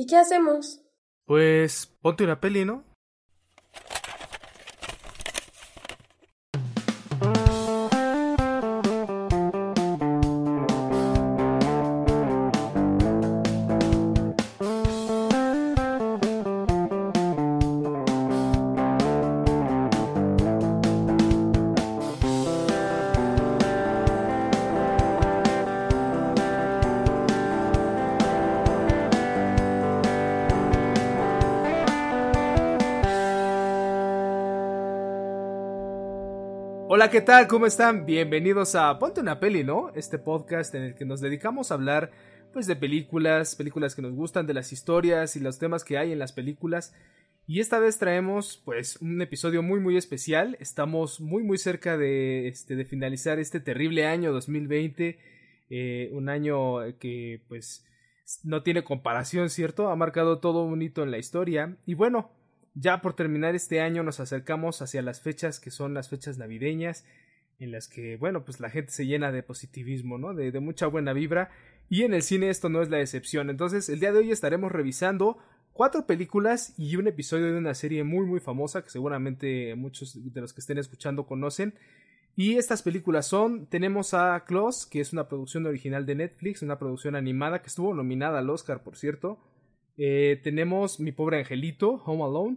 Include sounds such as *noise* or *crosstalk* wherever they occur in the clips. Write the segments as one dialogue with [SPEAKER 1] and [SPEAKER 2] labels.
[SPEAKER 1] ¿Y qué hacemos?
[SPEAKER 2] Pues ponte una peli, ¿no? ¿Qué tal? ¿Cómo están? Bienvenidos a Ponte una peli, ¿no? Este podcast en el que nos dedicamos a hablar pues de películas, películas que nos gustan, de las historias y los temas que hay en las películas. Y esta vez traemos pues un episodio muy muy especial. Estamos muy muy cerca de, este, de finalizar este terrible año 2020. Eh, un año que pues no tiene comparación, ¿cierto? Ha marcado todo un hito en la historia. Y bueno, ya por terminar este año nos acercamos hacia las fechas que son las fechas navideñas, en las que, bueno, pues la gente se llena de positivismo, ¿no? De, mucha buena vibra. Y en el cine esto no es la excepción. Entonces, el día de hoy estaremos revisando cuatro películas y un episodio de una serie muy muy famosa que seguramente muchos de los que estén escuchando conocen. Y estas películas son, tenemos a Klaus, que es una producción original de Netflix, una producción animada que estuvo nominada al Oscar, por cierto. Eh, tenemos Mi pobre angelito, Home Alone,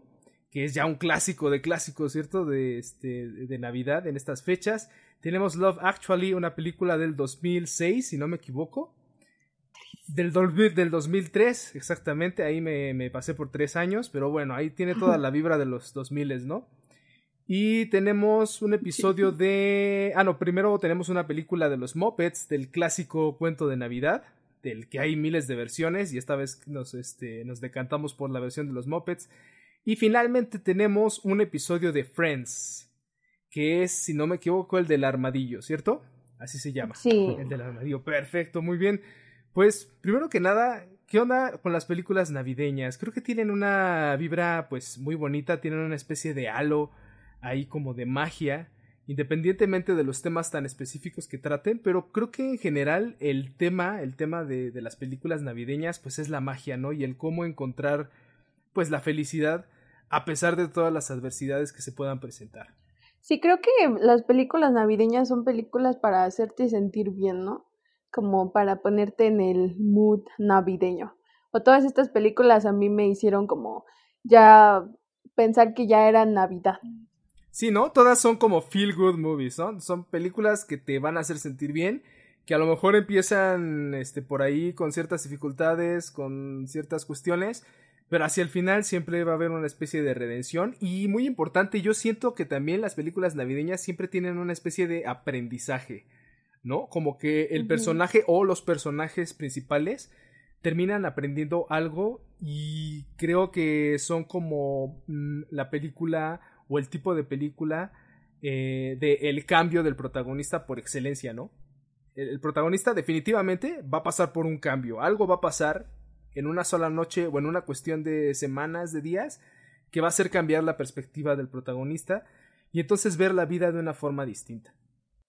[SPEAKER 2] que es ya un clásico de clásicos, ¿cierto? De, este, de Navidad en estas fechas. Tenemos Love Actually, una película del 2006, si no me equivoco. Del, del 2003, exactamente, ahí me, me, pasé por tres años, pero bueno, ahí tiene toda la vibra de los 2000, ¿no? Y tenemos un episodio de... Ah, no, primero tenemos una película de los Muppets, del clásico cuento de Navidad, del que hay miles de versiones y esta vez nos, este, nos decantamos por la versión de los Muppets. Y finalmente tenemos un episodio de Friends, que es, si no me equivoco, el del armadillo, ¿cierto? Así se llama.
[SPEAKER 1] Sí.
[SPEAKER 2] El del armadillo. Perfecto, muy bien. Pues, primero que nada, ¿qué onda con las películas navideñas? Creo que tienen una vibra, pues, muy bonita, tienen una especie de halo ahí como de magia independientemente de los temas tan específicos que traten, pero creo que en general el tema, el tema de, las películas navideñas, pues es la magia, ¿no? Y el cómo encontrar, pues, la felicidad a pesar de todas las adversidades que se puedan presentar.
[SPEAKER 1] Sí, creo que las películas navideñas son películas para hacerte sentir bien, ¿no? Como para ponerte en el mood navideño. O todas estas películas a mí me hicieron como ya pensar que ya era Navidad.
[SPEAKER 2] Sí, ¿no? Todas son como feel good movies, ¿no? Son películas que te van a hacer sentir bien, que a lo mejor empiezan este por ahí con ciertas dificultades, con ciertas cuestiones, pero hacia el final siempre va a haber una especie de redención y muy importante, yo siento que también las películas navideñas siempre tienen una especie de aprendizaje, ¿no? Como que el personaje o los personajes principales terminan aprendiendo algo y creo que son como mm, la película o el tipo de película eh, de el cambio del protagonista por excelencia, ¿no? El, el, protagonista definitivamente va a pasar por un cambio, algo va a pasar en una sola noche o en una cuestión de semanas, de días, que va a hacer cambiar la perspectiva del protagonista y entonces ver la vida de una forma distinta.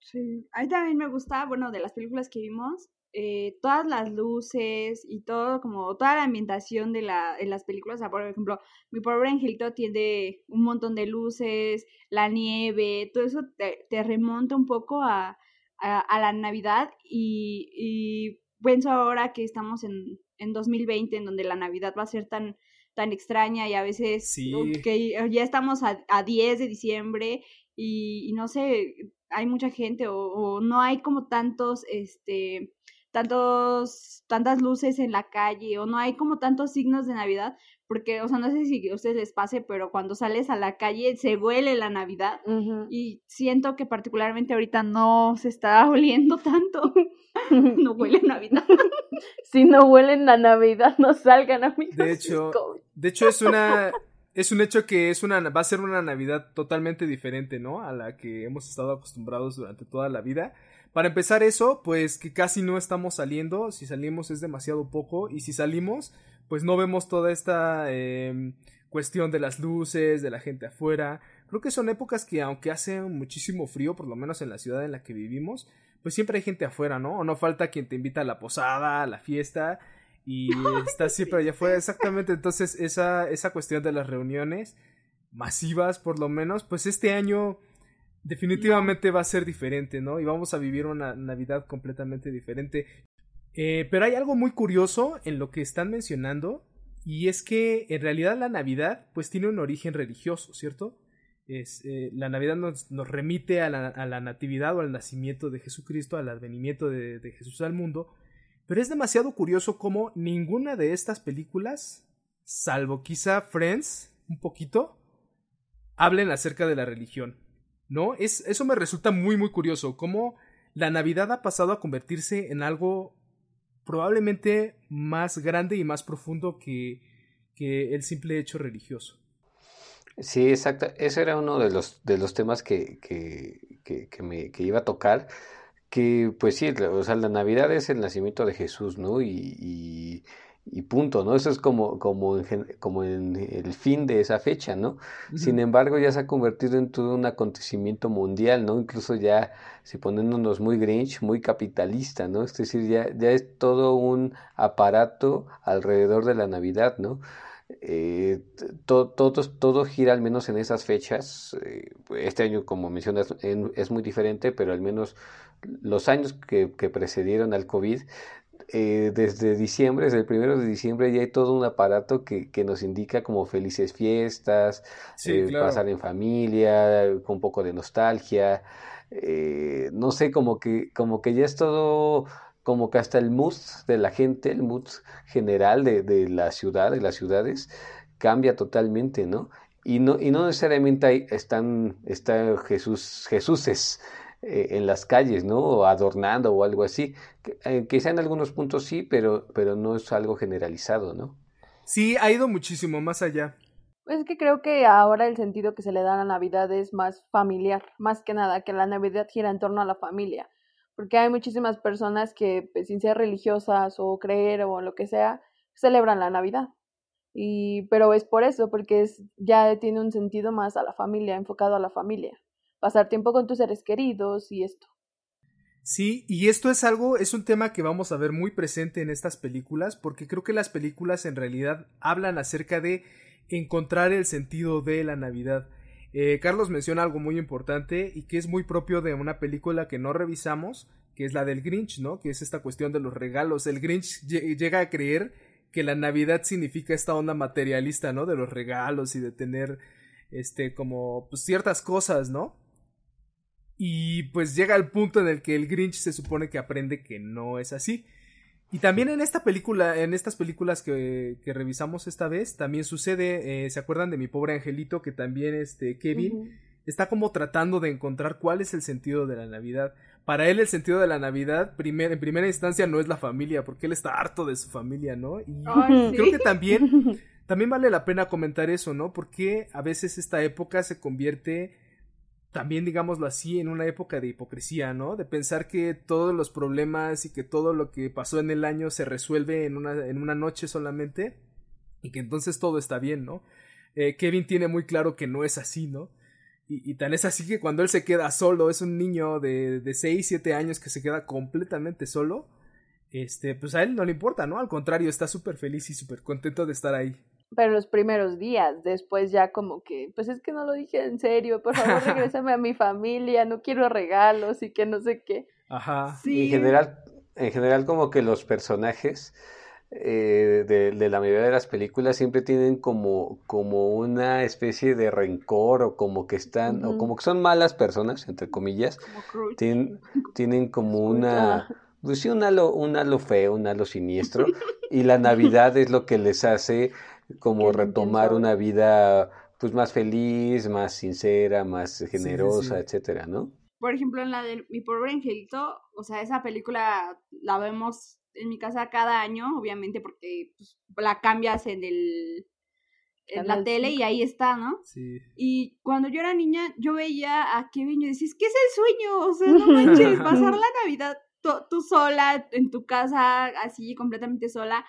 [SPEAKER 3] Sí, a mí también me gusta, bueno, de las películas que vimos, eh, todas las luces y todo, como toda la ambientación de, la, de las películas. O sea, por ejemplo, mi pobre angelito tiene un montón de luces, la nieve, todo eso te, te remonta un poco a, a, a la Navidad y, y, pienso ahora que estamos en, en 2020, en donde la Navidad va a ser tan tan extraña y a veces
[SPEAKER 2] sí.
[SPEAKER 3] que ya estamos a, a 10 de diciembre y, y, no sé, hay mucha gente o, o no hay como tantos, este, tantos, tantas luces en la calle o no hay como tantos signos de Navidad, porque, o sea, no sé si a ustedes les pase, pero cuando sales a la calle se huele la Navidad
[SPEAKER 1] Uh -huh.
[SPEAKER 3] y siento que particularmente ahorita no se está *laughs* oliendo tanto. *laughs* no huele Navidad. *laughs*
[SPEAKER 1] si no huelen la Navidad, no salgan, amigos.
[SPEAKER 2] De hecho, de hecho es una es un hecho que es una va a ser una Navidad totalmente diferente, ¿no? A la que hemos estado acostumbrados durante toda la vida. Para empezar eso, pues que casi no estamos saliendo, si salimos es demasiado poco y si salimos, pues no vemos toda esta eh, cuestión de las luces, de la gente afuera. Creo que son épocas que aunque hace muchísimo frío, por lo menos en la ciudad en la que vivimos, pues siempre hay gente afuera, ¿no? O no falta quien te invita a la posada, a la fiesta. y *laughs* está siempre allá afuera. Exactamente, entonces esa, esa cuestión de las reuniones masivas, por lo menos, pues este año definitivamente va a ser diferente, ¿no? Y vamos a vivir una Navidad completamente diferente. Eh, pero hay algo muy curioso en lo que están mencionando, y es que en realidad la Navidad, pues tiene un origen religioso, ¿cierto? Eh, la Navidad nos, remite a la, natividad o al nacimiento de Jesucristo, al advenimiento de Jesús al mundo, pero es demasiado curioso cómo ninguna de estas películas, salvo quizá Friends, un poquito, hablen acerca de la religión. ¿No? Es, eso me resulta muy, muy curioso. Cómo la Navidad ha pasado a convertirse en algo probablemente más grande y más profundo que, que el simple hecho religioso.
[SPEAKER 4] Sí, exacto. Ese era uno de los, de los temas que, que, que, que me, iba a tocar que pues sí, o sea, la Navidad es el nacimiento de Jesús, ¿no? Y, punto, ¿no? Eso es como, como, en, como en el fin de esa fecha, ¿no? Sin embargo, ya se ha convertido en todo un acontecimiento mundial, ¿no? Incluso ya se poniéndonos muy grinch, muy capitalista, ¿no? Es decir, ya, ya es todo un aparato alrededor de la Navidad, ¿no? Eh, todo, todo, gira al menos en esas fechas. Eh, este año, como mencionas, es muy diferente, pero al menos los años que, que precedieron al COVID, eh, desde diciembre, desde el primero de diciembre, ya hay todo un aparato que, que nos indica como felices fiestas, eh, pasar en familia, con un poco de nostalgia. Eh, no sé, como que, como que ya es todo, como que hasta el mood de la gente, el mood general de, de la ciudad, de las ciudades, cambia totalmente, ¿no? Y no, y no necesariamente hay, están, está Jesús, Jesuses eh, en las calles, ¿no? O adornando o algo así. Eh, quizá en algunos puntos sí, pero, pero no es algo generalizado, ¿no?
[SPEAKER 2] Sí, ha ido muchísimo más allá.
[SPEAKER 1] Pues es que creo que ahora el sentido que se le da a la Navidad es más familiar, más que nada, que la Navidad gira en torno a la familia. Porque hay muchísimas personas que, pues, sin ser religiosas o creer o lo que sea, celebran la Navidad. Y, pero es por eso, porque es, ya tiene un sentido más a la familia, enfocado a la familia pasar tiempo con tus seres queridos y esto.
[SPEAKER 2] Sí, y esto es algo, es un tema que vamos a ver muy presente en estas películas, porque creo que las películas en realidad hablan acerca de encontrar el sentido de la Navidad. Eh, Carlos menciona algo muy importante y que es muy propio de una película que no revisamos, que es la del Grinch, ¿no? Que es esta cuestión de los regalos. El Grinch llega a creer que la Navidad significa esta onda materialista, ¿no? De los regalos y de tener, este, como, pues, ciertas cosas, ¿no? Y pues llega al punto en el que el Grinch se supone que aprende que no es así. Y también en esta película, en estas películas que, que revisamos esta vez, también sucede, eh, ¿se acuerdan de mi pobre angelito? Que también este Kevin está como tratando de encontrar cuál es el sentido de la Navidad. Para él el sentido de la Navidad, primer, en primera instancia, no es la familia, porque él está harto de su familia, ¿no? Y creo que también, *laughs* también vale la pena comentar eso, ¿no? Porque a veces esta época se convierte también digámoslo así, en una época de hipocresía, ¿no? De pensar que todos los problemas y que todo lo que pasó en el año se resuelve en una, en una noche solamente y que entonces todo está bien, ¿no? Eh, Kevin tiene muy claro que no es así, ¿no? Y, tan es así que cuando él se queda solo, es un niño de, de 6, 7 años que se queda completamente solo, este, pues a él no le importa, ¿no? Al contrario, está súper feliz y súper contento de estar ahí
[SPEAKER 1] pero los primeros días, después ya como que, pues es que no lo dije en serio, por favor *laughs* regrésame a mi familia, no quiero regalos y que no sé qué.
[SPEAKER 2] Ajá.
[SPEAKER 4] Sí. En general, en general como que los personajes eh, de, de, la mayoría de las películas siempre tienen como, como una especie de rencor o como que están, o como que son malas personas, entre comillas, tienen, tienen como una... Pues sí, un halo, un halo feo, un halo siniestro, *laughs* y la Navidad es lo que les hace como retomar una vida pues más feliz, más sincera, más generosa, etcétera, ¿no?
[SPEAKER 3] Por ejemplo, en la de Mi pobre angelito, o sea, esa película la vemos en mi casa cada año, obviamente porque pues, la cambias en el en la tele y ahí está, ¿no?
[SPEAKER 2] Sí.
[SPEAKER 3] Y cuando yo era niña, yo veía a Kevin y decís, ¿qué es el sueño? O sea, no *laughs* manches, pasar la Navidad tú sola en tu casa, así completamente sola.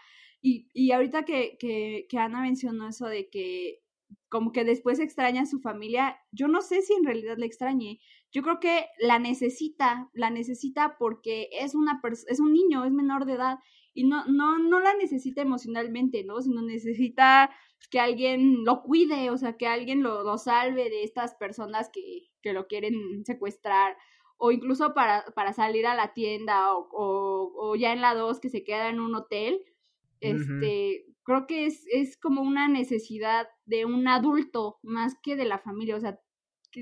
[SPEAKER 3] Y, y ahorita que, que, que Ana mencionó eso de que como que después extraña a su familia, yo no sé si en realidad le extrañe. Yo creo que la necesita, la necesita porque es una es un niño, es menor de edad y no, no, no la necesita emocionalmente, ¿no? Sino necesita que alguien lo cuide, o sea, que alguien lo, lo salve de estas personas que, que lo quieren secuestrar o incluso para, para salir a la tienda o, o, ya en la 2 que se queda en un hotel, este, creo que es, es como una necesidad de un adulto más que de la familia, o sea,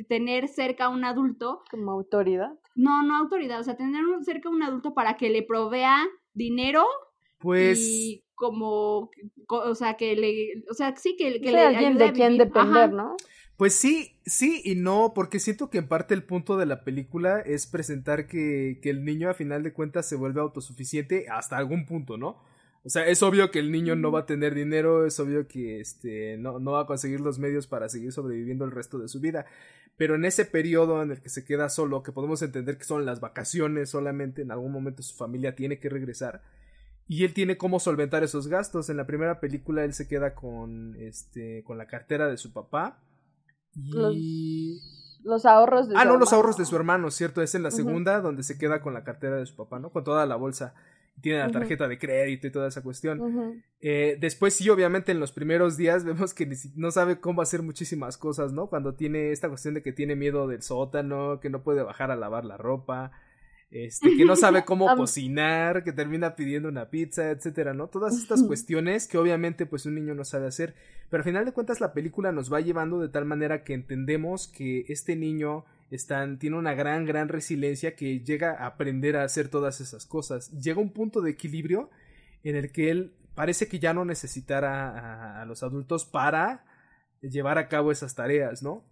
[SPEAKER 3] tener cerca a un adulto.
[SPEAKER 1] Como autoridad.
[SPEAKER 3] No, no autoridad, o sea, tener cerca a un adulto para que le provea dinero.
[SPEAKER 2] Pues.
[SPEAKER 3] Y como, o sea, que le, o sea, sí, que, que
[SPEAKER 1] le alguien de quien depender, ¿no?
[SPEAKER 2] Pues sí, sí y no, porque siento que en parte el punto de la película es presentar que, que el niño a final de cuentas se vuelve autosuficiente hasta algún punto, ¿no? O sea, es obvio que el niño no va a tener dinero, es obvio que este, no, no va a conseguir los medios para seguir sobreviviendo el resto de su vida. Pero en ese periodo en el que se queda solo, que podemos entender que son las vacaciones solamente, en algún momento su familia tiene que regresar. Y él tiene cómo solventar esos gastos. En la primera película él se queda con, este, con la cartera de su papá.
[SPEAKER 1] Y... Los, ahorros
[SPEAKER 2] de Ah, no, los ahorros de su hermano, ¿cierto? Es en la segunda donde se queda con la cartera de su papá, ¿no? Con toda la bolsa tiene la tarjeta de crédito y toda esa cuestión. eh, después sí, obviamente en los primeros días *laughs* vemos que no sabe cómo hacer muchísimas cosas, ¿no? Cuando tiene esta cuestión de que tiene miedo del sótano, que no puede bajar a lavar la ropa, este, que no sabe *laughs* cómo cocinar, que termina pidiendo una pizza, etcétera, ¿no? Todas estas cuestiones que obviamente pues un niño no sabe hacer, pero al final de cuentas la película nos va llevando de tal manera que entendemos que este niño están, tiene una gran, gran resiliencia que llega a aprender a hacer todas esas cosas. Llega un punto de equilibrio en el que él parece que ya no necesitará a, los adultos para llevar a cabo esas tareas, ¿no?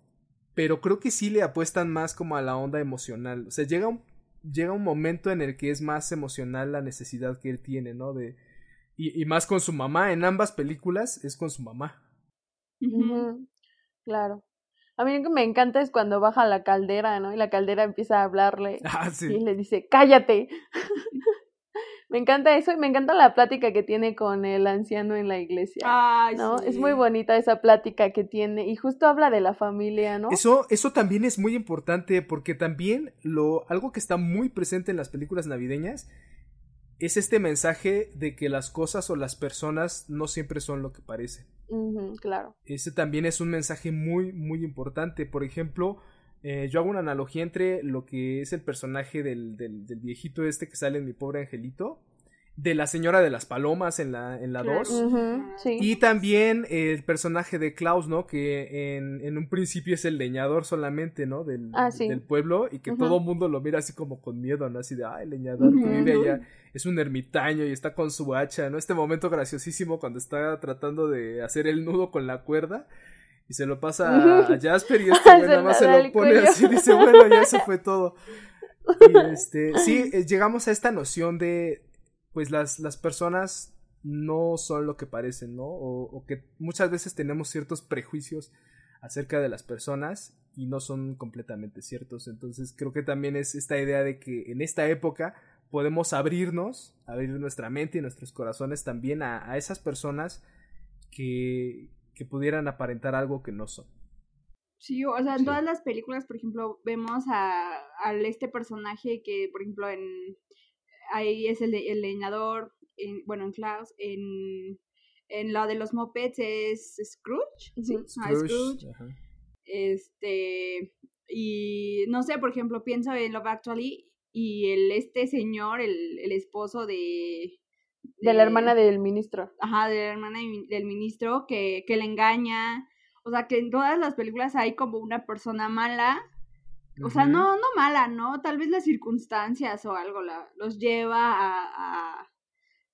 [SPEAKER 2] Pero creo que sí le apuestan más como a la onda emocional. O sea, llega un, llega un momento en el que es más emocional la necesidad que él tiene, ¿no? De, y, y más con su mamá. En ambas películas es con su mamá.
[SPEAKER 1] Claro. A mí lo que me encanta es cuando baja la caldera, ¿no? Y la caldera empieza a hablarle *laughs*
[SPEAKER 2] ah,
[SPEAKER 1] y le dice, cállate. *laughs* me encanta eso y me encanta la plática que tiene con el anciano en la iglesia.
[SPEAKER 3] Ay,
[SPEAKER 1] ¿no? Es muy bonita esa plática que tiene y justo habla de la familia, ¿no?
[SPEAKER 2] Eso, eso también es muy importante porque también lo, algo que está muy presente en las películas navideñas es este mensaje de que las cosas o las personas no siempre son lo que parecen.
[SPEAKER 1] claro.
[SPEAKER 2] Ese también es un mensaje muy, muy importante. Por ejemplo, eh, yo hago una analogía entre lo que es el personaje del, del, del, viejito este que sale en Mi Pobre Angelito de la señora de las palomas en la en la 2 y también el personaje de Klaus no que en, en, un principio es el leñador solamente no del,
[SPEAKER 1] ah,
[SPEAKER 2] del pueblo y que todo el mundo lo mira así como con miedo no así de ay el leñador que vive allá es un ermitaño y está con su hacha no este momento graciosísimo cuando está tratando de hacer el nudo con la cuerda y se lo pasa a Jasper y *laughs* este nada más se lo pone así y dice bueno ya eso fue todo *laughs* y este sí eh, llegamos a esta noción de pues las, las personas no son lo que parecen, ¿no? O, que muchas veces tenemos ciertos prejuicios acerca de las personas y no son completamente ciertos. Entonces creo que también es esta idea de que en esta época podemos abrirnos, abrir nuestra mente y nuestros corazones también a, esas personas que, que pudieran aparentar algo que no son.
[SPEAKER 3] Sí, o sea, en todas las películas, por ejemplo, vemos a, a, este personaje que, por ejemplo, en ahí es el, el leñador, en, bueno, en Klaus, en, en lo de los mopeds es Scrooge, ¿sí? Scrooge. Este, y no sé, por ejemplo, pienso en Love Actually y el este señor, el, el esposo de,
[SPEAKER 1] de, la hermana del ministro.
[SPEAKER 3] Ajá, de la hermana del ministro que, que le engaña. O sea, que en todas las películas hay como una persona mala o sea, no, no mala, ¿no? Tal vez las circunstancias o algo la, los lleva a,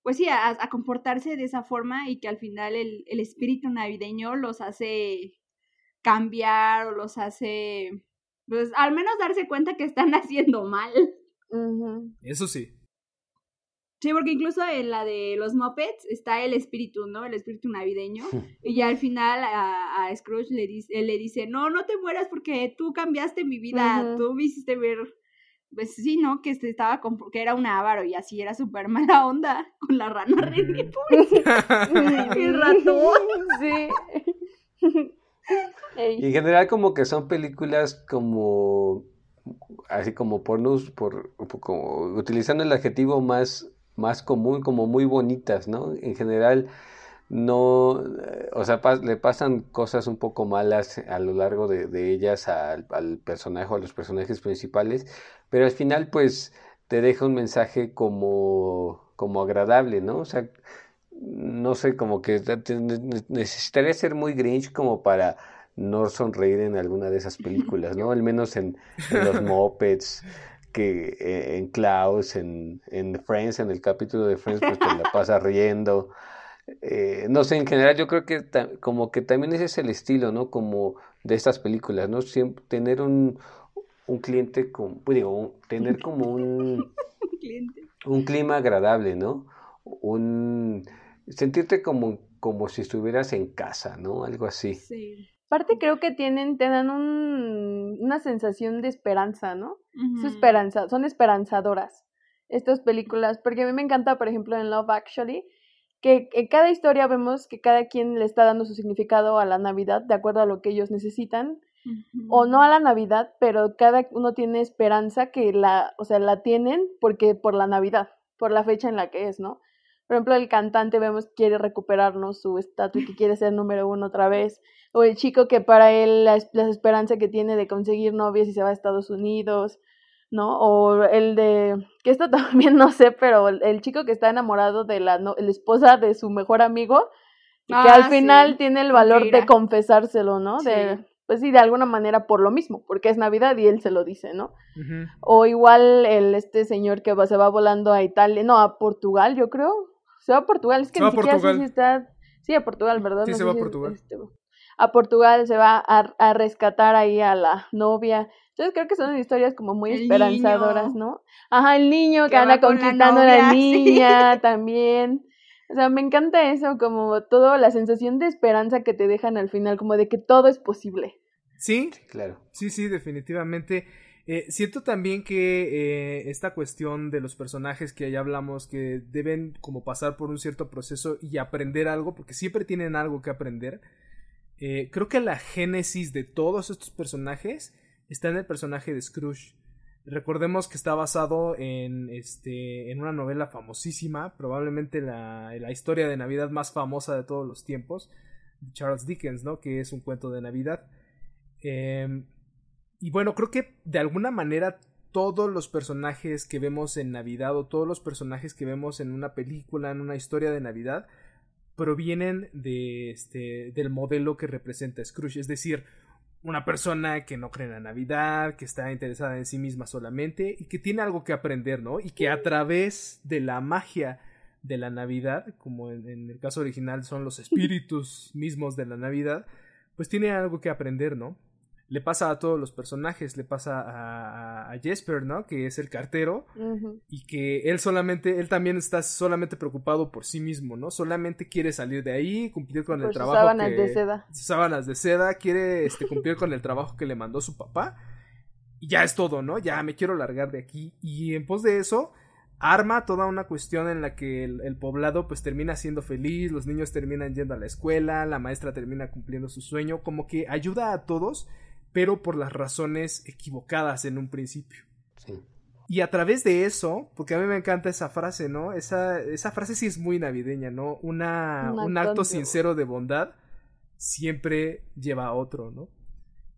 [SPEAKER 3] pues sí, a, a, comportarse de esa forma y que al final el, el, espíritu navideño los hace cambiar o los hace, pues al menos darse cuenta que están *laughs* haciendo mal.
[SPEAKER 2] Eso sí.
[SPEAKER 3] Sí, porque incluso en la de los Muppets está el espíritu, ¿no? El espíritu navideño. y ya al final a, a Scrooge le dice, él le dice, no, no te mueras porque tú cambiaste mi vida, tú me hiciste ver, pues sí, ¿no? Que estaba con, que era un avaro y así era súper mala onda *laughs* con la rana René, El ratón.
[SPEAKER 1] Sí. *laughs*
[SPEAKER 4] Y en general como que son películas como así como pornos por, como utilizando el adjetivo más más común, como muy bonitas, ¿no? En general, no, o sea, le pasan cosas un poco malas a lo largo de, ellas al, al, personaje o a los personajes principales, pero al final, pues, te deja un mensaje como, como agradable, ¿no? O sea, no sé, como que necesitaría ser muy Grinch como para no sonreír en alguna de esas películas, ¿no? Al menos en, los *laughs* Muppets, que eh, en Klaus, en, en, Friends, en el capítulo de Friends, pues te la *laughs* pasa riendo. Eh, no sé, en general yo creo que como que también ese es el estilo, ¿no? Como de estas películas, ¿no? Siempre tener un, un cliente, con, pues digo, tener como un, *laughs* un clima agradable, ¿no? Un sentirte como, como si estuvieras en casa, ¿no? Algo así.
[SPEAKER 3] Sí.
[SPEAKER 1] Aparte creo que tienen, te dan un, una sensación de esperanza, ¿no? Esperanza, son esperanzadoras estas películas, porque a mí me encanta, por ejemplo, en Love Actually, que en cada historia vemos que cada quien le está dando su significado a la Navidad de acuerdo a lo que ellos necesitan, o no a la Navidad, pero cada uno tiene esperanza que la, o sea, la tienen porque por la Navidad, por la fecha en la que es, ¿no? Por ejemplo, el cantante vemos que quiere recuperarnos su estatus y que quiere ser número uno otra vez. O el chico que para él la, esperanza que tiene de conseguir novias y se va a Estados Unidos, ¿no? O el de, que esto *laughs* también no sé, pero el, chico que está enamorado de la, esposa de su mejor amigo y que al ah, final tiene el valor de confesárselo, ¿no? De, pues sí, de alguna manera por lo mismo, porque es Navidad y él se lo dice, ¿no? O igual el este señor que va, se va volando a Italia, no, a Portugal, yo creo, se va a Portugal, es que ni siquiera sé si está. Sí, a Portugal, ¿verdad?
[SPEAKER 2] Sí, se va a Portugal.
[SPEAKER 1] Este, a Portugal se va a, a, rescatar ahí a la novia. Entonces creo que son historias como muy esperanzadoras, ¿no? Ajá, el niño que, anda conquistando a la *laughs* niña también. O sea, me encanta eso, como todo, la sensación de esperanza que te dejan al final, como de que todo es posible.
[SPEAKER 2] Sí,
[SPEAKER 4] claro.
[SPEAKER 2] Sí, sí, definitivamente. Eh, siento también que eh, esta cuestión de los personajes que ya hablamos, que deben como pasar por un cierto proceso y aprender algo, porque siempre tienen algo que aprender. Eh, creo que la génesis de todos estos personajes está en el personaje de Scrooge. Recordemos que está basado en, este, en una novela famosísima, probablemente la, la historia de Navidad más famosa de todos los tiempos, Charles Dickens, ¿no? Que es un cuento de Navidad. Eh, y bueno, creo que de alguna manera todos los personajes que vemos en Navidad o todos los personajes que vemos en una película, en una historia de Navidad, provienen de este del modelo que representa Scrooge, es decir, una persona que no cree en la Navidad, que está interesada en sí misma solamente y que tiene algo que aprender, ¿no? Y que a través de la magia de la Navidad, como en, en el caso original son los *laughs* espíritus mismos de la Navidad, pues tiene algo que aprender, ¿no? Le pasa a todos los personajes, le pasa a, a Jesper, ¿no? Que es el cartero y que él solamente, él también está solamente preocupado por sí mismo, ¿no? Solamente quiere salir de ahí, cumplir con el trabajo
[SPEAKER 1] sábanas de seda.
[SPEAKER 2] sábanas de seda, quiere este, cumplir con el trabajo que le mandó su papá y ya es todo, ¿no? Ya me quiero largar de aquí y en pos de eso arma toda una cuestión en la que el, el, poblado pues termina siendo feliz, los niños terminan yendo a la escuela, la maestra termina cumpliendo su sueño, como que ayuda a todos pero por las razones equivocadas en un principio. Y a través de eso, porque a mí me encanta esa frase, ¿no? Esa, esa frase sí es muy navideña, ¿no? Una, un, acto sincero de bondad siempre lleva a otro, ¿no?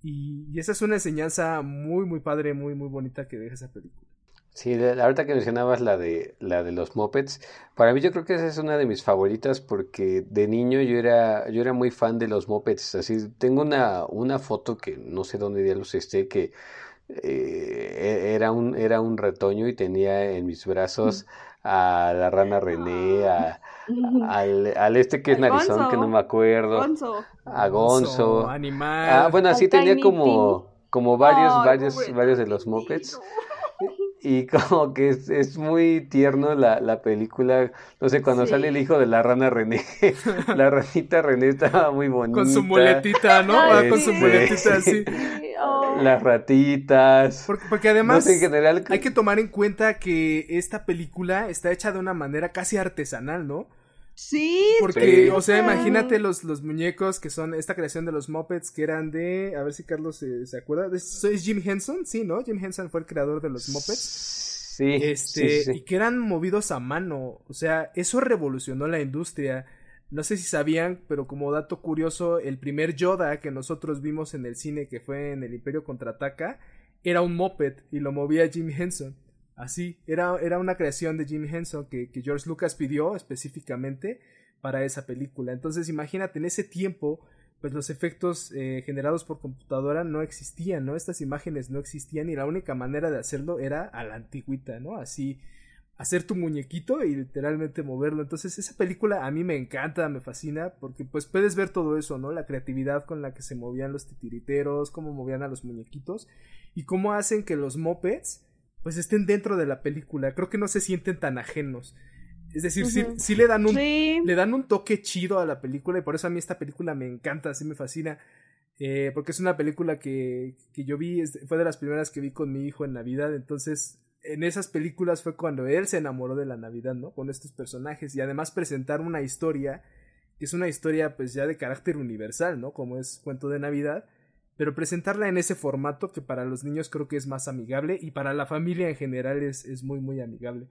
[SPEAKER 2] Y, y, esa es una enseñanza muy, muy padre, muy, muy bonita que deja esa película.
[SPEAKER 4] Sí, la ahorita que mencionabas la de la de los mopeds, para mí yo creo que esa es una de mis favoritas porque de niño yo era yo era muy fan de los mopeds, así tengo una una foto que no sé dónde ya los esté que eh, e, era un era un retoño y tenía en mis brazos a la rana René, a, *laughs* al, al este que es narizón que no me acuerdo, a Gonzo,
[SPEAKER 2] animal.
[SPEAKER 4] Ah, bueno, así tenía como como varios varios varios de los mopeds y como que es, es muy tierno la, la, película. No sé, cuando sale el hijo de la rana René, *laughs* la ranita René estaba muy bonita.
[SPEAKER 2] Con su muletita, ¿no? con su muletita así. *laughs*
[SPEAKER 4] Las ratitas.
[SPEAKER 2] Porque, además en general... hay que tomar en cuenta que esta película está hecha de una manera casi artesanal, ¿no?
[SPEAKER 3] Sí,
[SPEAKER 2] porque, o sea, imagínate los, los muñecos que son esta creación de los Muppets que eran de, a ver si Carlos se, acuerda, ¿es Jim Henson? Sí, ¿no? Jim Henson fue el creador de los Muppets.
[SPEAKER 4] Sí,
[SPEAKER 2] este, y que eran movidos a mano. O sea, eso revolucionó la industria. No sé si sabían, pero como dato curioso, el primer Yoda que nosotros vimos en el cine, que fue en el Imperio Contraataca, era un moped y lo movía Jim Henson. Así, era, era una creación de Jim Henson que, que George Lucas pidió específicamente para esa película. Entonces, imagínate, en ese tiempo, pues los efectos eh, generados por computadora no existían, ¿no? Estas imágenes no existían y la única manera de hacerlo era a la antigüita, ¿no? Así, hacer tu muñequito y literalmente moverlo. Entonces esa película a mí me encanta, me fascina, porque pues puedes ver todo eso, ¿no? La creatividad con la que se movían los titiriteros, cómo movían a los muñequitos y cómo hacen que los mopeds pues estén dentro de la película. Creo que no se sienten tan ajenos. Es decir, sí, le dan un le dan un toque chido a la película y por eso a mí esta película me encanta, así me fascina. Eh, porque es una película que, que yo vi, fue de las primeras que vi con mi hijo en Navidad, entonces en esas películas fue cuando él se enamoró de la Navidad, ¿no? Con estos personajes y además presentar una historia que es una historia pues ya de carácter universal, ¿no? Como es cuento de Navidad, pero presentarla en ese formato que para los niños creo que es más amigable y para la familia en general es, es muy muy amigable.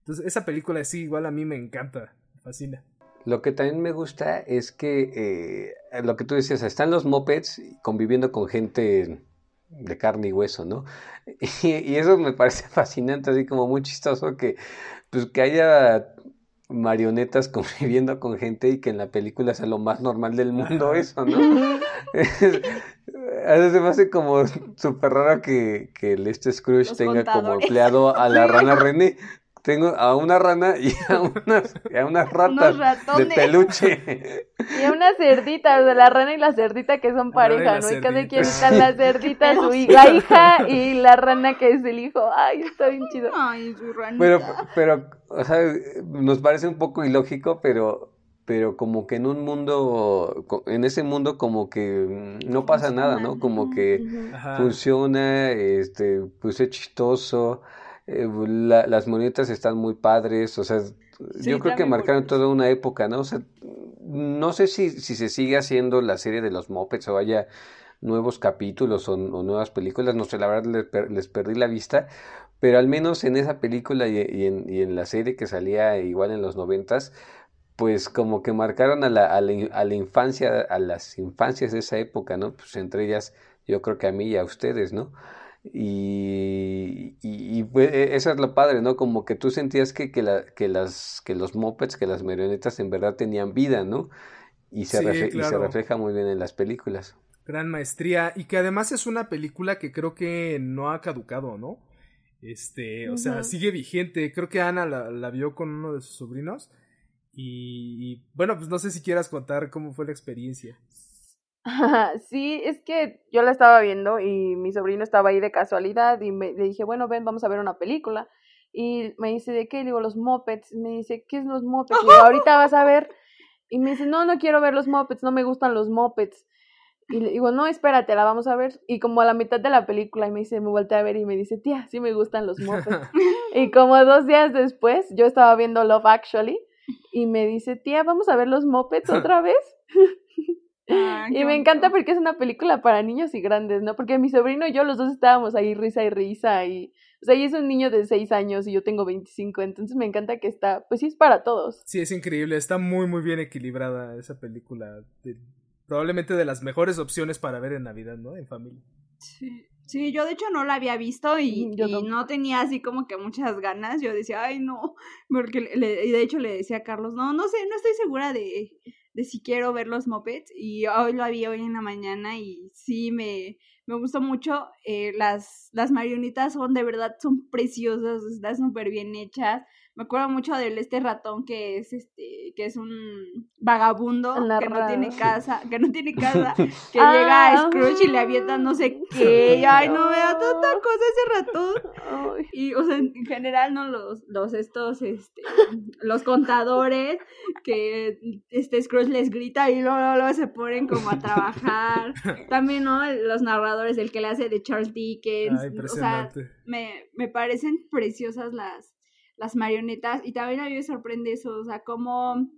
[SPEAKER 2] Entonces esa película sí igual a mí me encanta, me fascina.
[SPEAKER 4] Lo que también me gusta es que eh, lo que tú decías, están los mopeds conviviendo con gente de carne y hueso, ¿no? *laughs* Y, eso me parece *laughs* fascinante, así como muy chistoso que, pues, que haya marionetas *laughs* conviviendo con gente y que en la película sea lo más normal del mundo eso, ¿no? A veces me hace como *laughs* súper raro que, que el este Scrooge tenga como empleado a la rana *laughs* René. Tengo a una rana y a unas, a unas ratas de peluche. *laughs*
[SPEAKER 1] Y a una cerdita, o sea, la rana y la cerdita que son pareja, ¿no? Y cada quien está la cerdita, su la hija y la rana que es el hijo. Ay, está bien chido.
[SPEAKER 3] Ay, su rana.
[SPEAKER 4] Pero, pero, o sea, nos parece un poco ilógico, pero pero como que en un mundo, en ese mundo como que no pasa nada, ¿no? Como que funciona, este, pues es chistoso, eh, las monedas están muy padres, o sea, yo creo que marcaron toda una época, ¿no? O sea, no sé si, si se sigue haciendo la serie de los Muppets o haya nuevos capítulos o, nuevas películas, no sé, la verdad les, perdí la vista, pero al menos en esa película y, en, y en la serie que salía igual en los noventas, pues como que marcaron a la, a la, a la infancia, a las infancias de esa época, ¿no? Pues entre ellas yo creo que a mí y a ustedes, ¿no? Y, y, pues, eso es lo padre, ¿no? Como que tú sentías que, que, la, que, las, que los mopeds, que las marionetas en verdad tenían vida, ¿no? Y se, y se refleja muy bien en las películas.
[SPEAKER 2] Gran maestría. Y que además es una película que creo que no ha caducado, ¿no? Este, o sea, sigue vigente. Creo que Ana la, la, vio con uno de sus sobrinos. Y, y, bueno, pues no sé si quieras contar cómo fue la experiencia. *laughs*
[SPEAKER 1] Sí, es que yo la estaba viendo y mi sobrino estaba ahí de casualidad y me, le dije, bueno, ven, vamos a ver una película. Y me dice, ¿de qué? Le digo, los mopeds. Me dice, ¿qué es los mopeds? Y *laughs* ahorita vas a ver. Y me dice, no, no quiero ver los mopeds, no me gustan los mopeds. Y le digo, no, espérate, la vamos a ver. Y como a la mitad de la película, y me dice, me volteé a ver y me dice, tía, sí me gustan los mopeds. *laughs* y como dos días después, yo estaba viendo Love Actually y me dice, tía, vamos a ver los mopeds otra *laughs* vez. Ah, y me encanta porque es una película para niños y grandes, ¿no? Porque mi sobrino y yo los dos estábamos ahí risa y risa y... O sea, ella es un niño de 6 años y yo tengo 25, entonces me encanta que está, pues sí es para todos.
[SPEAKER 2] Sí, es increíble, está muy muy bien equilibrada esa película. probablemente de las mejores opciones para ver en Navidad, ¿no? En familia.
[SPEAKER 3] Sí. Sí, yo de hecho no la había visto y, no. tenía así como que muchas ganas. Yo decía, ay, no, porque le, de hecho le decía a Carlos, no, no sé, no estoy segura de, de si quiero ver los mopeds y hoy lo había hoy en la mañana y sí me, me gustó mucho. Eh, las, las marionetas son de verdad, son preciosas, están súper bien hechas me acuerdo mucho del este ratón que es este que es un vagabundo que no tiene casa que no tiene casa *laughs* que llega a ah. Scrooge y le avienta no sé qué. Y, ay no me da tanta cosa ese ratón y o sea en general no los los estos este los contadores que este Scrooge les grita y luego, luego, se ponen como a trabajar. *laughs* También no los narradores el que le hace de Charles Dickens. O sea me me parecen preciosas las las marionetas y también a mí me sorprende eso, o sea, cómo,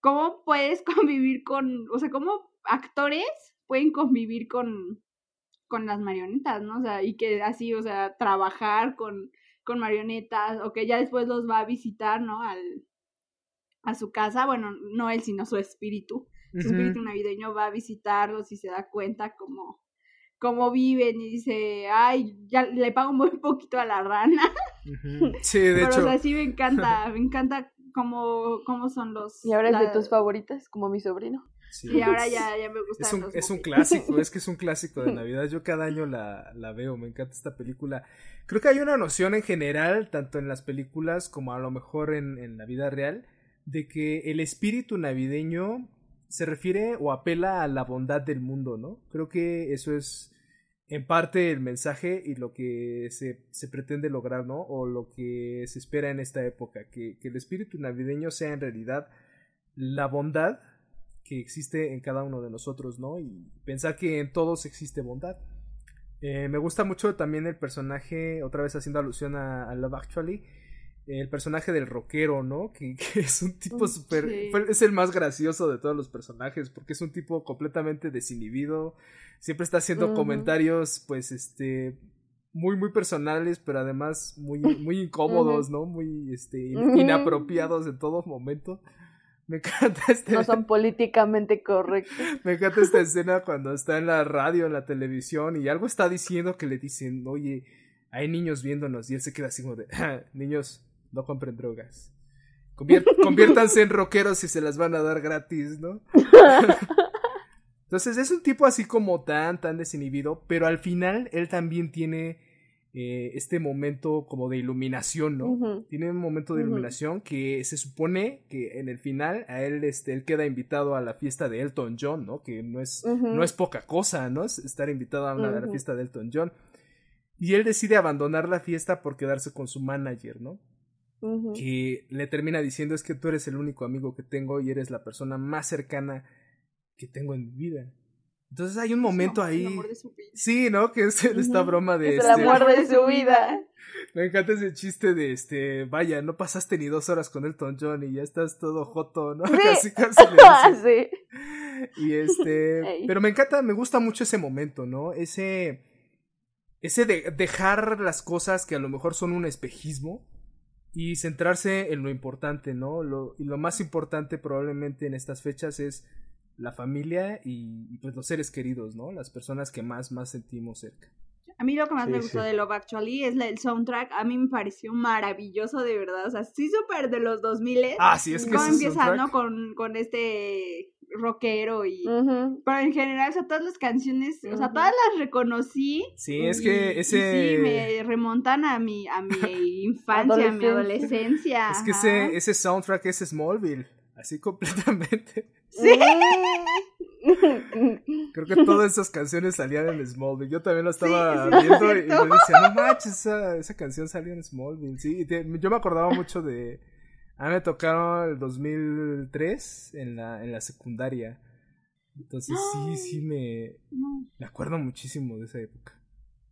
[SPEAKER 3] cómo puedes *laughs* convivir con, o sea, cómo actores pueden convivir con, con las marionetas, ¿no? O sea, y que así, o sea, trabajar con, con marionetas o que ya después los va a visitar, ¿no? Al, a su casa, bueno, no él, sino su espíritu. Su espíritu navideño va a visitarlos y se da cuenta como cómo viven y dice, ay, ya le pago muy *laughs* poquito a la rana. *laughs*
[SPEAKER 2] Sí, de
[SPEAKER 3] Pero,
[SPEAKER 2] hecho.
[SPEAKER 3] o sea, sí me encanta, *laughs* me encanta cómo, cómo son los...
[SPEAKER 1] Y ahora es de tus favoritas, como mi sobrino.
[SPEAKER 2] sí.
[SPEAKER 3] Y ahora ya, ya me gustan
[SPEAKER 2] Es un,
[SPEAKER 3] los
[SPEAKER 2] es un clásico, es que es un clásico de Navidad. Yo cada año la, la veo, me encanta esta película. Creo que hay una noción en general, tanto en las películas como a lo mejor en, en la vida real, de que el espíritu navideño se refiere o apela a la bondad del mundo, ¿no? Creo que eso es en parte el mensaje y lo que se, se pretende lograr, ¿no? O lo que se espera en esta época, que, que el espíritu navideño sea en realidad la bondad que existe en cada uno de nosotros, ¿no? Y pensar que en todos existe bondad. Eh, me gusta mucho también el personaje, otra vez haciendo alusión a, a Love Actually, el personaje del rockero, ¿no? Que, que *laughs* es un tipo
[SPEAKER 1] Mm,
[SPEAKER 2] súper...
[SPEAKER 3] sí.
[SPEAKER 2] Es el más gracioso de todos los personajes, porque es un tipo completamente desinhibido, siempre está haciendo comentarios, pues, este... Muy, muy personales, pero además muy, *laughs* muy incómodos, ¿no? Muy, este, in- inapropiados en todo momento. Me encanta *laughs* este...
[SPEAKER 1] No son políticamente correctos.
[SPEAKER 2] Me encanta esta escena cuando está en la radio, en la televisión y algo está diciendo que le dicen, oye, hay niños viéndonos y él se queda así como de, "Ah, niños, no compren drogas. Convier- *laughs* conviértanse en rockeros y se las van a dar gratis, ¿no? *laughs* Entonces es un tipo así como tan, tan desinhibido, pero al final él también tiene eh, este momento como de iluminación, ¿no? Tiene un momento de iluminación que se supone que en el final a él, este, él queda invitado a la fiesta de Elton John, ¿no? Que no es, no es poca cosa, ¿no? Es Estar invitado a una a la fiesta de Elton John. Y él decide abandonar la fiesta por quedarse con su manager, ¿no? Que le termina diciendo es que tú eres el único amigo que tengo y eres la persona más cercana que tengo en mi vida. Entonces hay un momento
[SPEAKER 3] el
[SPEAKER 2] ahí.
[SPEAKER 3] amor de su vida.
[SPEAKER 2] Sí, ¿no? Que es esta broma de.
[SPEAKER 1] Es el
[SPEAKER 2] este,
[SPEAKER 1] amor de su vida. *laughs*
[SPEAKER 2] Me encanta ese chiste de este. Vaya, no pasaste ni dos horas con Elton John y ya estás todo joto, ¿no? *laughs*
[SPEAKER 1] Sí.
[SPEAKER 2] Casi, casi *laughs*
[SPEAKER 1] sí.
[SPEAKER 2] Y este.
[SPEAKER 1] Ey.
[SPEAKER 2] Pero me encanta, me gusta mucho ese momento, ¿no? Ese. Ese de dejar las cosas que a lo mejor son un espejismo y centrarse en lo importante, ¿no? Lo, y lo más importante probablemente en estas fechas es la familia y, y, pues los seres queridos, ¿no? Las personas que más, más sentimos cerca.
[SPEAKER 3] A mí lo que más
[SPEAKER 4] Sí,
[SPEAKER 3] me gustó
[SPEAKER 4] sí.
[SPEAKER 3] de Love Actually es el soundtrack. A mí me pareció maravilloso, de verdad. O sea, sí, súper de los 2000
[SPEAKER 2] Ah, sí, es que
[SPEAKER 3] ¿Cómo empieza,
[SPEAKER 2] soundtrack-
[SPEAKER 3] no? Con, con este rockero y... Pero en general, o sea, todas las canciones, o sea, todas las reconocí.
[SPEAKER 2] Sí, es que
[SPEAKER 3] y
[SPEAKER 2] ese.
[SPEAKER 3] sí, me remontan a mi, a mi *laughs* infancia, a mi adolescencia.
[SPEAKER 2] Es que
[SPEAKER 3] ajá.
[SPEAKER 2] ese, ese soundtrack es Smallville. Así *laughs* completamente.
[SPEAKER 3] Sí.
[SPEAKER 2] Creo que todas esas canciones salían en Smallville. Yo también lo estaba
[SPEAKER 3] sí,
[SPEAKER 2] viendo y me decía, no manches, esa, esa canción salió en Smallville. Sí, y te- yo me acordaba mucho de. A mí me tocaron el 2003 en la, en la secundaria. Entonces sí, sí me,
[SPEAKER 3] No.
[SPEAKER 2] me acuerdo muchísimo de esa época.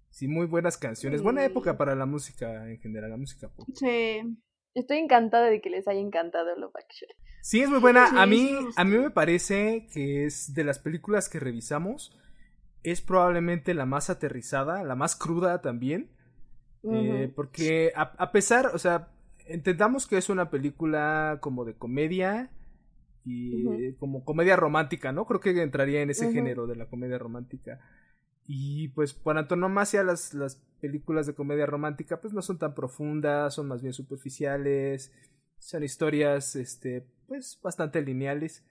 [SPEAKER 2] Sí, muy buenas canciones. Buena época para la música en general, la música pop.
[SPEAKER 3] Sí.
[SPEAKER 1] Estoy encantada de que les haya encantado Love Actually.
[SPEAKER 2] Sí, es muy buena.
[SPEAKER 3] Sí,
[SPEAKER 2] a mí, a mí me parece que es de las películas que revisamos. Es probablemente la más aterrizada, la más cruda también. eh, porque a, a pesar, o sea, entendamos que es una película como de comedia y como comedia romántica, ¿no? Creo que entraría en ese género de la comedia romántica. Y pues por antonomasia las, las películas de comedia romántica pues no son tan profundas, son más bien superficiales, son historias este pues bastante lineales.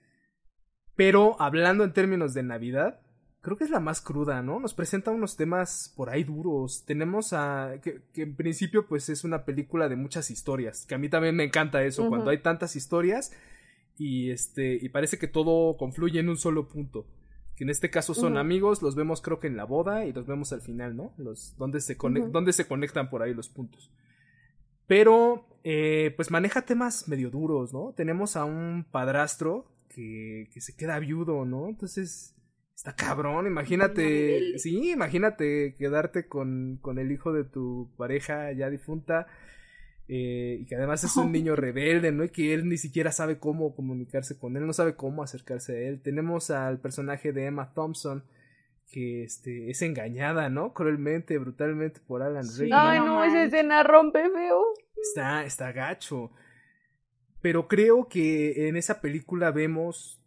[SPEAKER 2] Pero hablando en términos de Navidad, creo que es la más cruda, ¿no? Nos presenta unos temas por ahí duros. Tenemos a que, que en principio pues es una película de muchas historias, que a mí también me encanta eso, cuando hay tantas historias y este y parece que todo confluye en un solo punto que en este caso son amigos, los vemos creo que en la boda y los vemos al final, ¿no? Los, donde, se donde se conectan por ahí los puntos. Pero, eh, pues maneja temas medio duros, ¿no? Tenemos a un padrastro que, que se queda viudo, ¿no? Entonces, está cabrón, imagínate, sí, imagínate quedarte con, con el hijo de tu pareja ya difunta. eh, y que además es un *laughs* niño rebelde, ¿no? Y que él ni siquiera sabe cómo comunicarse con él, no sabe cómo acercarse a él. Tenemos al personaje de Emma Thompson, que este, es engañada, ¿no? Cruelmente, brutalmente por Alan
[SPEAKER 3] Sí.
[SPEAKER 2] Rickman.
[SPEAKER 1] Ay,
[SPEAKER 3] no
[SPEAKER 1] esa escena rompe feo.
[SPEAKER 2] Está, está gacho. Pero creo que en esa película vemos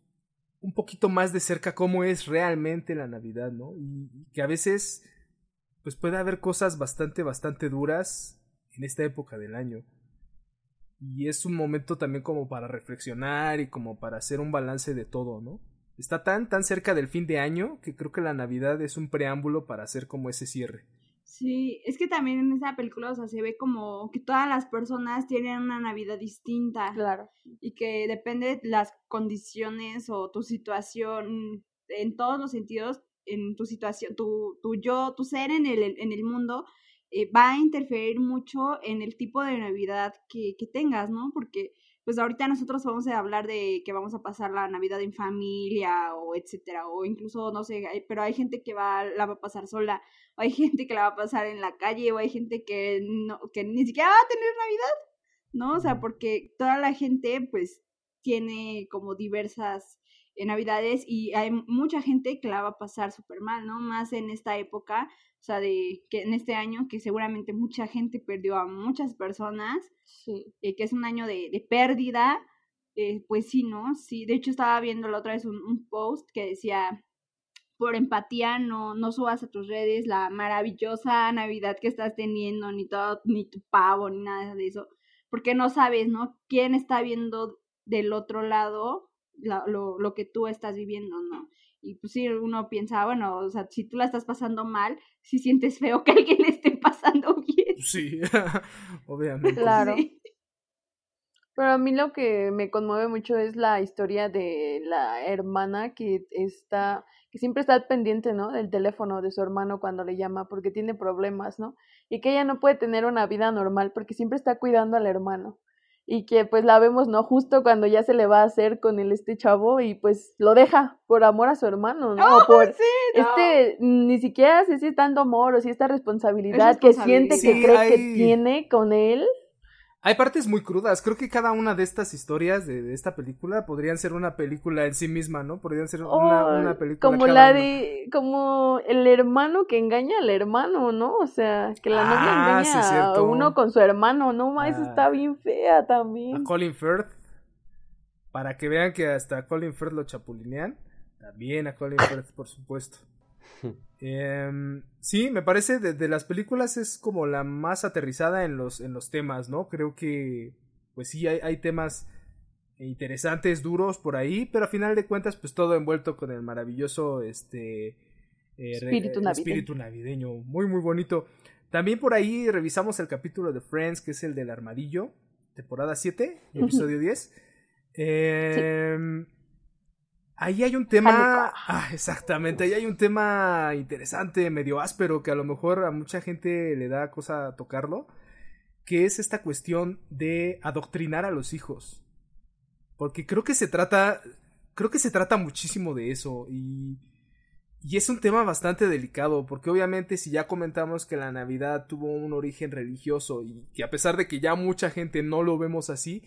[SPEAKER 2] un poquito más de cerca cómo es realmente la Navidad, ¿no? Y, que a veces, pues puede haber cosas bastante, bastante duras en esta época del año. Y es un momento también como para reflexionar y como para hacer un balance de todo, ¿no? Está tan, tan cerca del fin de año que creo que la Navidad es un preámbulo para hacer como ese cierre.
[SPEAKER 3] Sí, es que también en esa película, o sea, se ve como que todas las personas tienen una Navidad distinta
[SPEAKER 1] Claro.
[SPEAKER 3] y que depende de las condiciones o tu situación en todos los sentidos, en tu situación, tu, tu yo, tu ser en el, en el mundo, eh, va a interferir mucho en el tipo de Navidad que, que tengas, ¿no? Porque pues ahorita nosotros vamos a hablar de que vamos a pasar la Navidad en familia o etcétera, o incluso, no sé, hay- pero hay gente que va, la va a pasar sola, o hay gente que la va a pasar en la calle, o hay gente que, no, que ni siquiera va a tener Navidad, ¿no? O sea, porque toda la gente, pues, tiene como diversas eh, navidades y hay mucha gente que la va a pasar súper mal, ¿no? Más en esta época, o sea, de que en este año que seguramente mucha gente perdió a muchas personas,
[SPEAKER 1] Sí.
[SPEAKER 3] eh, que es un año de, de pérdida, eh, pues sí, ¿no? Sí, de hecho estaba viendo la otra vez un, un post que decía, por empatía no, no subas a tus redes la maravillosa Navidad que estás teniendo, ni todo, ni tu pavo, ni nada de eso, porque no sabes, ¿no? ¿Quién está viendo del otro lado la- lo, lo que tú estás viviendo, ¿no? Y pues sí, uno piensa, bueno, o sea, si tú la estás pasando mal, si sientes feo *laughs* que alguien le esté pasando bien.
[SPEAKER 2] Sí, *laughs* obviamente.
[SPEAKER 1] Claro.
[SPEAKER 3] Sí.
[SPEAKER 1] Pero a mí lo que me conmueve mucho es la historia de la hermana que está, que siempre está al pendiente, ¿no? Del teléfono de su hermano cuando le llama porque tiene problemas, ¿no? Y que ella no puede tener una vida normal porque siempre está cuidando al hermano. Y que pues la vemos, ¿no? Justo cuando ya se le va a hacer con el este chavo y pues lo deja por amor a su hermano, ¿no? O por
[SPEAKER 3] sí, no.
[SPEAKER 1] este, ni siquiera sé si es tanto amor o si esta responsabilidad que siente que cree que tiene con él.
[SPEAKER 2] Hay partes muy crudas. Creo que cada una de estas historias de, de esta película podrían ser una película en sí misma, ¿no? Podrían ser una,
[SPEAKER 1] Oh,
[SPEAKER 2] una película.
[SPEAKER 1] como
[SPEAKER 2] cada
[SPEAKER 1] la
[SPEAKER 2] una.
[SPEAKER 1] de como el hermano que engaña al hermano, ¿no? O sea, que la novia
[SPEAKER 2] Ah,
[SPEAKER 1] engaña
[SPEAKER 2] sí,
[SPEAKER 1] a uno con su hermano, no más,
[SPEAKER 2] Ah.
[SPEAKER 1] está bien fea
[SPEAKER 2] A
[SPEAKER 1] también.
[SPEAKER 2] Colin Firth. Para que vean que hasta a Colin Firth lo chapulinean. También a Colin Firth, por supuesto. *laughs* Em, sí, me parece de, de las películas es como la más aterrizada en los, en los temas, ¿no? Creo que, pues sí, hay, hay temas interesantes, duros por ahí, pero a final de cuentas, pues todo envuelto con el maravilloso, este... eh,
[SPEAKER 1] Espíritu
[SPEAKER 2] eh,
[SPEAKER 1] navideño.
[SPEAKER 2] espíritu navideño, muy muy bonito. También por ahí revisamos el capítulo de Friends, que es el del armadillo, temporada 7,
[SPEAKER 1] Ujú.
[SPEAKER 2] episodio 10. Em, Ahí hay un tema. Ah, exactamente. Ahí hay un tema interesante, medio áspero, que a lo mejor a mucha gente le da cosa tocarlo. Que es esta cuestión de adoctrinar a los hijos. Porque creo que se trata. Creo que se trata muchísimo de eso. Y. Y es un tema bastante delicado, porque obviamente si ya comentamos que la Navidad tuvo un origen religioso y que a pesar de que ya mucha gente no lo vemos así,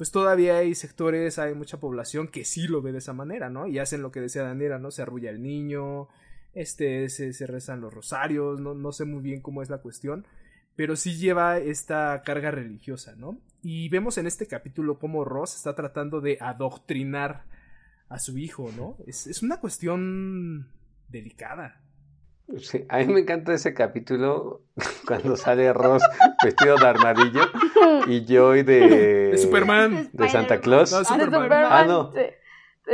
[SPEAKER 2] pues todavía hay sectores, hay mucha población que sí lo ve de esa manera, ¿no? Y hacen lo que decía Daniela, ¿no? Se arrulla el niño, este, se, se rezan los rosarios, no, no sé muy bien cómo es la cuestión, pero sí lleva esta carga religiosa, ¿no? Y vemos en este capítulo cómo Ross está tratando de adoctrinar a su hijo, ¿no? Es, es una cuestión delicada.
[SPEAKER 4] Sí, a mí me encanta ese capítulo *laughs* cuando sale Ross vestido de armadillo y Joy de,
[SPEAKER 2] De Superman.
[SPEAKER 4] de Santa Claus.
[SPEAKER 2] No,
[SPEAKER 1] De
[SPEAKER 2] Superman.
[SPEAKER 1] Superman.
[SPEAKER 4] Ah, no.
[SPEAKER 1] De,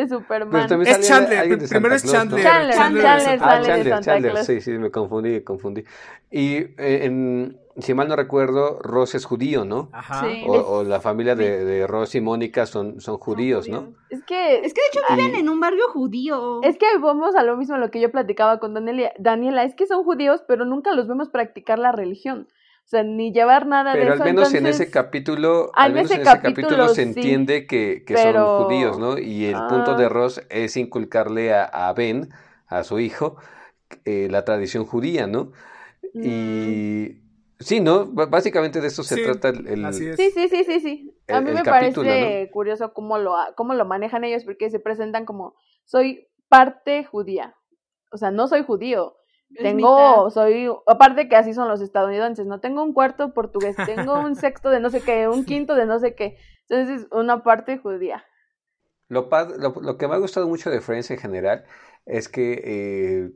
[SPEAKER 1] Superman.
[SPEAKER 4] Pero también
[SPEAKER 2] Es
[SPEAKER 4] sale
[SPEAKER 2] Chandler,
[SPEAKER 4] alguien de
[SPEAKER 2] primero
[SPEAKER 4] Santa
[SPEAKER 2] es
[SPEAKER 4] Claus, ¿no?
[SPEAKER 2] Chandler.
[SPEAKER 1] Chandler,
[SPEAKER 2] Chandler
[SPEAKER 1] Chandler
[SPEAKER 4] Ah,
[SPEAKER 1] sale de
[SPEAKER 4] Chandler,
[SPEAKER 1] Santa
[SPEAKER 4] Chandler,
[SPEAKER 1] Claus.
[SPEAKER 4] sí, sí, me confundí, confundí. Y eh, en, si mal no recuerdo, Ross es judío, ¿no?
[SPEAKER 2] Ajá.
[SPEAKER 3] Sí.
[SPEAKER 4] O, o la familia de, de Ross y Mónica son, son judíos, ¿no?
[SPEAKER 1] Es que
[SPEAKER 3] Es que de hecho viven
[SPEAKER 4] Y-
[SPEAKER 3] en un barrio judío.
[SPEAKER 1] Es que vamos a lo mismo a lo que yo platicaba con Daniela. Daniela, es que son judíos, pero nunca los vemos practicar la religión. O sea, ni llevar nada de
[SPEAKER 4] Pero
[SPEAKER 1] eso.
[SPEAKER 4] al menos en ese capítulo,
[SPEAKER 1] Ah,
[SPEAKER 4] al
[SPEAKER 1] en
[SPEAKER 4] menos
[SPEAKER 1] ese
[SPEAKER 4] en ese
[SPEAKER 1] capítulo
[SPEAKER 4] capítulo se
[SPEAKER 1] sí,
[SPEAKER 4] entiende que, que
[SPEAKER 1] pero-
[SPEAKER 4] son judíos, ¿no? Y el punto
[SPEAKER 1] Ah.
[SPEAKER 4] de Ross es inculcarle a, a Ben, a su hijo, eh, la tradición judía, ¿no?
[SPEAKER 1] Mm,
[SPEAKER 4] Y sí, ¿no? B- Básicamente de eso se
[SPEAKER 2] Sí,
[SPEAKER 4] trata el, el-
[SPEAKER 2] Así es.
[SPEAKER 1] Sí, sí, sí, sí, sí. A mí
[SPEAKER 4] el
[SPEAKER 1] me
[SPEAKER 4] capítulo,
[SPEAKER 1] parece curioso cómo lo, ha- cómo lo manejan ellos, porque se presentan como, soy parte judía. o sea, no soy judío.
[SPEAKER 3] Es
[SPEAKER 1] Tengo,
[SPEAKER 3] mitad.
[SPEAKER 1] soy, aparte que así son los estadounidenses, no tengo un cuarto portugués, tengo un *laughs* sexto de no sé qué, un quinto de no sé qué. Entonces, una parte judía.
[SPEAKER 4] Lo, lo, lo que me ha gustado mucho de Friends en general es que eh,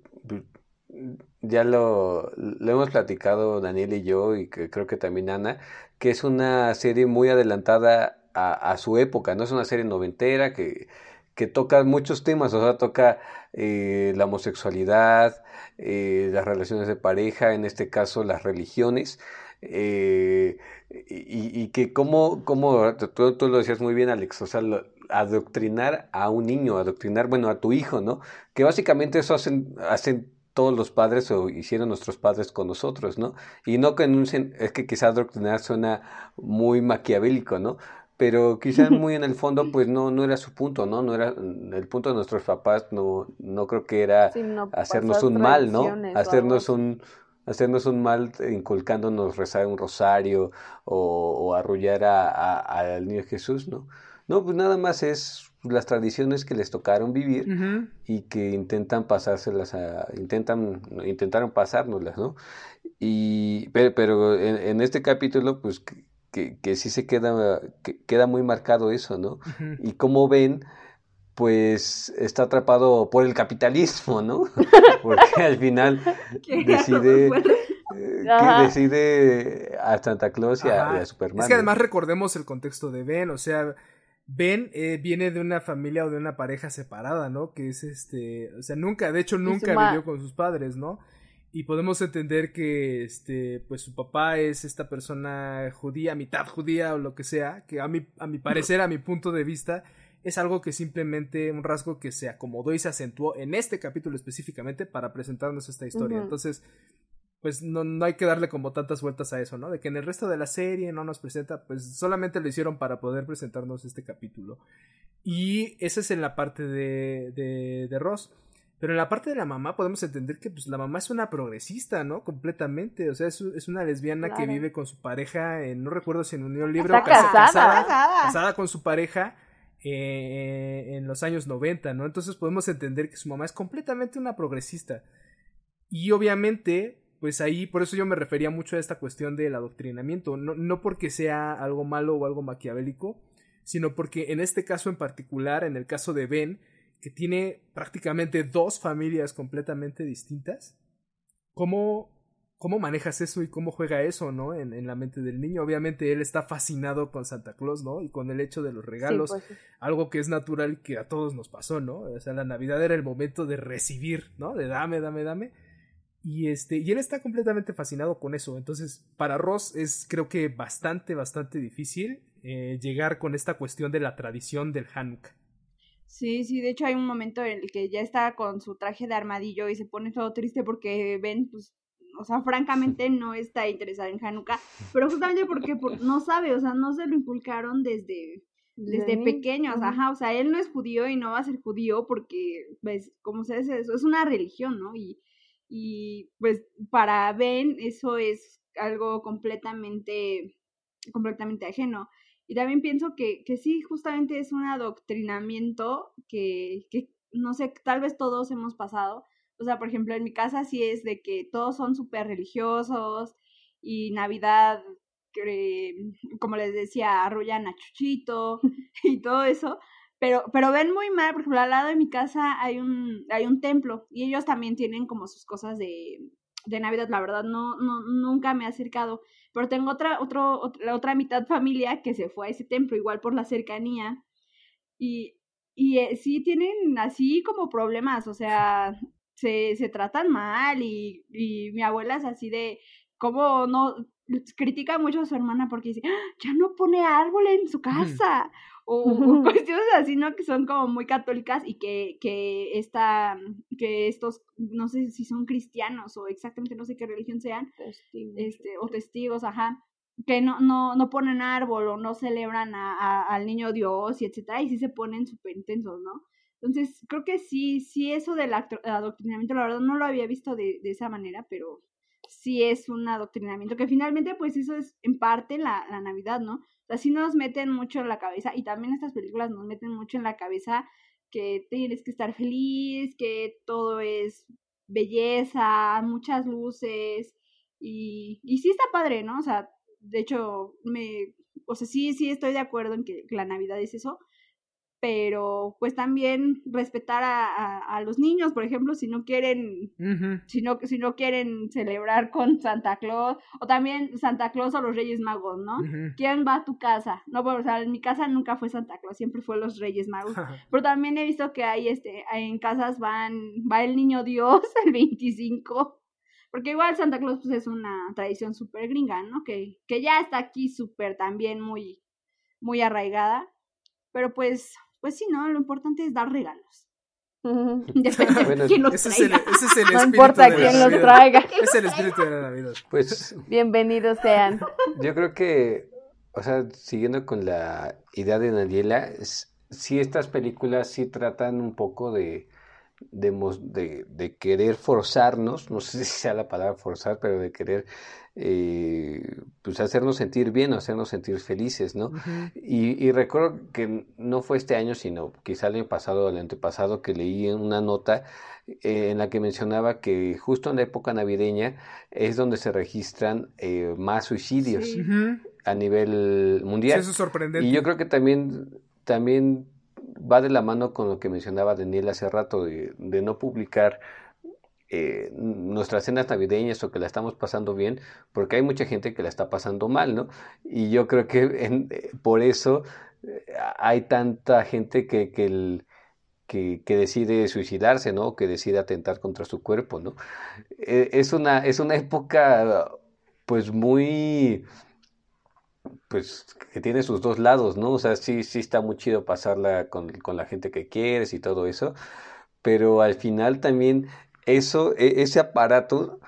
[SPEAKER 4] ya lo, lo hemos platicado Daniel y yo, y que creo que también Ana, que es una serie muy adelantada a, su época, no es una serie noventera que, que toca muchos temas, o sea, toca eh, la homosexualidad, eh, las relaciones de pareja, en este caso las religiones. eh, y, que como, como tú, lo decías muy bien, Alex, o sea, adoctrinar a un niño, adoctrinar, bueno, a tu hijo, ¿no? Que básicamente eso hacen, hacen todos los padres o hicieron nuestros padres con nosotros, ¿no? Y no que en un es que quizá adoctrinar suena muy maquiavélico, ¿no? Pero quizás *laughs* muy en el fondo, pues no, no era su punto, ¿no? No era el punto de nuestros papás, no, no creo que era
[SPEAKER 1] Sí, no
[SPEAKER 4] hacernos un mal, ¿no? Hacernos un, hacernos un mal inculcándonos rezar un rosario o, o arrullar a, a- al niño Jesús, ¿no? No, pues nada más es las tradiciones que les tocaron vivir y que intentan pasárselas a, intentan, intentaron pasárnoslas, ¿no? Y, pero, pero en, en este capítulo, pues que, que, que sí se queda, que queda muy marcado eso, ¿no? Y como ven, pues está atrapado por el capitalismo, ¿no? *laughs* Porque al final *laughs* decide, *laughs* eh, que decide a Santa Claus y a, y a Superman.
[SPEAKER 2] Es que además recordemos el contexto de Ben, o sea, Ben eh, viene de una familia o de una pareja separada, ¿no? Que es este, o sea, nunca, de hecho nunca vivió con sus padres, ¿no? Y podemos entender que, este, pues su papá es esta persona judía, mitad judía o lo que sea, que a mi, a mi parecer, a mi punto de vista, es algo que simplemente, un rasgo que se acomodó y se acentuó en este capítulo específicamente para presentarnos esta historia. Entonces, pues no, no hay que darle como tantas vueltas a eso, ¿no? De que en el resto de la serie no nos presenta, pues solamente lo hicieron para poder presentarnos este capítulo. Y esa es en la parte de, de, de Ross. Pero en la parte de la mamá podemos entender que pues la mamá es una progresista, ¿no? Completamente. O sea, es, es una lesbiana que vive con su pareja, en, no recuerdo si en unión libre
[SPEAKER 1] Está
[SPEAKER 2] o casa-
[SPEAKER 1] casada.
[SPEAKER 3] Casada.
[SPEAKER 2] casada con su pareja eh, en los años 90, ¿no? Entonces podemos entender que su mamá es completamente una progresista. Y obviamente, pues ahí, por eso yo me refería mucho a esta cuestión del adoctrinamiento, no, no porque sea algo malo o algo maquiavélico, sino porque en este caso en particular, en el caso de Ben, que tiene prácticamente dos familias completamente distintas, ¿cómo, cómo manejas eso y cómo juega eso, ¿no? En, en la mente del niño. Obviamente él está fascinado con Santa Claus, ¿no? Y con el hecho de los
[SPEAKER 1] Sí,
[SPEAKER 2] regalos,
[SPEAKER 1] pues, sí.
[SPEAKER 2] algo que es natural y que a todos nos pasó, ¿no? O sea, la Navidad era el momento de recibir, ¿no? De dame, dame, dame. Y este, y él está completamente fascinado con eso. Entonces, para Ross es creo que bastante, bastante difícil eh, llegar con esta cuestión de la tradición del Hanukkah.
[SPEAKER 3] Sí, sí, de hecho hay un momento en el que ya está con su traje de armadillo y se pone todo triste porque ven, pues, o sea, francamente *laughs* no está interesado en Hanukkah, pero justamente porque por- no sabe, o sea, no se lo inculcaron desde, desde pequeños, ajá, o sea, él no es judío y no va a ser judío porque, pues, como se dice, eso es una religión, ¿no? Y, y pues para Ben eso es algo completamente, completamente ajeno. Y también pienso que, que sí, justamente es un adoctrinamiento que, que, no sé, tal vez todos hemos pasado. O sea, por ejemplo, en mi casa sí es de que todos son súper religiosos y Navidad, como les decía, arrullan a Chuchito *laughs* y todo eso. Pero, pero ven muy mal, por ejemplo, al lado de mi casa hay un, hay un templo y ellos también tienen como sus cosas de, de Navidad. La verdad, no, no, nunca me he acercado. Pero tengo otra, otro, otra, la otra mitad familia que se fue a ese templo, igual por la cercanía. Y, y eh, sí tienen así como problemas, o sea, se, se tratan mal y, y mi abuela es así de, ¿cómo no? Critica mucho a su hermana porque dice, "¡Ah! ya no pone árbol en su casa. *laughs* O, o cuestiones así, ¿no? Que son como muy católicas y que, que, esta, que estos, no sé si son cristianos o exactamente no sé qué religión sean,
[SPEAKER 1] Testigos.
[SPEAKER 3] este, o testigos, ajá, que no, no, no ponen árbol o no celebran a, a- al niño Dios y etcétera, y sí se ponen súper intensos, ¿no? Entonces, creo que sí, sí eso del adoctrinamiento, la verdad no lo había visto de, de esa manera, pero sí es un adoctrinamiento, que finalmente pues eso es en parte la, la Navidad, ¿no? Sea, sí nos meten mucho en la cabeza, y también estas películas nos meten mucho en la cabeza que tienes que estar feliz, que todo es belleza, muchas luces y, y sí está padre, ¿no? O sea, de hecho, me, o sea, sí, sí estoy de acuerdo en que la Navidad es eso, pero pues también respetar a, a, los niños, por ejemplo, si no quieren, si, no, si no quieren celebrar con Santa Claus, o también Santa Claus o los Reyes Magos, ¿no? ¿Quién va a tu casa? No, o sea, en mi casa nunca fue Santa Claus, siempre fue los Reyes Magos, *laughs* pero también he visto que hay, este, en casas van, va el Niño Dios *laughs* el 25, porque igual Santa Claus pues es una tradición súper gringa, ¿no? Que, que ya está aquí súper también muy, muy arraigada, pero pues pues sí, ¿no? Lo importante es dar regalos. *laughs*
[SPEAKER 2] Depende quién los traiga. Ese es el,
[SPEAKER 1] no importa quién los traiga. *laughs*
[SPEAKER 2] Es el espíritu de la Navidad.
[SPEAKER 4] Pues.
[SPEAKER 1] Bienvenidos sean.
[SPEAKER 4] Yo creo que, o sea, siguiendo con la idea de Nadiela, sí estas películas sí tratan un poco de, de, de, querer forzarnos, no sé *laughs* si sea la palabra forzar, pero de querer eh, pues hacernos sentir bien hacernos sentir felices, ¿no? y, recuerdo que no fue este año, sino quizá el año pasado o el antepasado que leí una nota eh, en la que mencionaba que justo en la época navideña es donde se registran eh, más suicidios a nivel mundial.
[SPEAKER 2] eso es sorprendente.
[SPEAKER 4] Y yo creo que también, también va de la mano con lo que mencionaba Daniel hace rato, de, no publicar eh, nuestras cenas navideñas o que la estamos pasando bien, porque hay mucha gente que la está pasando mal, ¿no? Y yo creo que *laughs* eh, por eso eh, hay tanta gente que, que, que, decide suicidarse, ¿no? Que decide atentar contra su cuerpo, ¿no? es, una, es una época, pues, muy pues que tiene sus dos lados, ¿no? O sea, sí, sí está muy chido pasarla con, con la gente que quieres y todo eso, pero al final también eso, e, ese aparato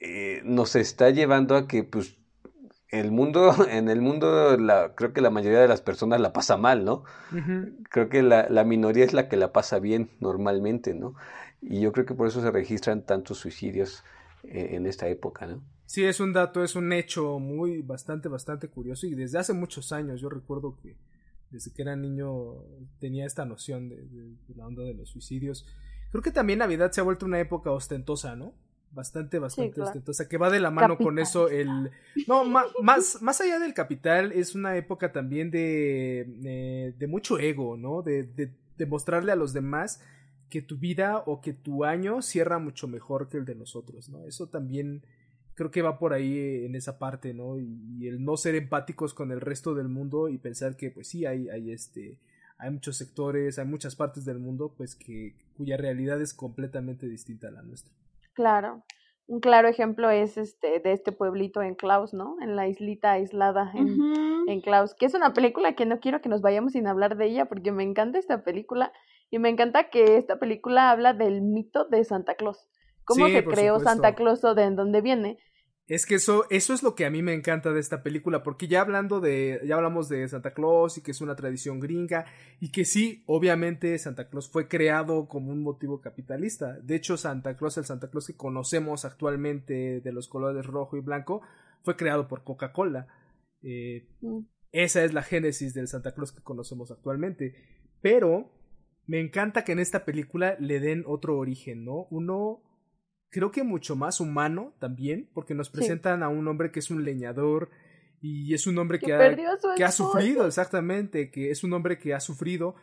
[SPEAKER 4] eh, nos está llevando a que, pues, el mundo, *laughs* en el mundo, la, creo que la mayoría de las personas la pasa mal, ¿no? Creo que la, la, minoría es la que la pasa bien normalmente, ¿no? Y yo creo que por eso se registran tantos suicidios en esta época, ¿no?
[SPEAKER 2] Sí, es un dato, es un hecho muy, bastante, bastante curioso y desde hace muchos años yo recuerdo que desde que era niño tenía esta noción de, la onda de los suicidios. Creo que también Navidad se ha vuelto una época ostentosa, ¿no? Bastante, bastante ostentosa, que va de la mano con eso el... No, más, más allá del capital, es una época también de, de, mucho ego, ¿no? De, de, de mostrarle a los demás que tu vida o que tu año cierra mucho mejor que el de nosotros, ¿no? Eso también creo que va por ahí en esa parte, ¿no? Y, el no ser empáticos con el resto del mundo y pensar que pues sí hay, hay este hay muchos sectores, hay muchas partes del mundo pues que cuya realidad es completamente distinta a la nuestra.
[SPEAKER 1] Claro. Un claro ejemplo es este de este pueblito en Klaus, ¿no? En la islita aislada en, en Klaus, que es una película que no quiero que nos vayamos sin hablar de ella porque me encanta esta película y me encanta que esta película habla del mito de Santa Claus cómo se creó Santa Claus o de en dónde viene.
[SPEAKER 2] Es que eso, eso es lo que a mí me encanta de esta película, porque ya hablando de, ya hablamos de Santa Claus y que es una tradición gringa, y que sí, obviamente Santa Claus fue creado como un motivo capitalista. De hecho, Santa Claus, el Santa Claus que conocemos actualmente de los colores rojo y blanco, fue creado por Coca-Cola. Eh, mm. Esa es la génesis del Santa Claus que conocemos actualmente. Pero me encanta que en esta película le den otro origen, ¿no? Uno creo que mucho más humano también, porque nos presentan a un hombre que es un leñador y es un hombre que, ha, que ha sufrido, exactamente, que es un hombre que ha sufrido.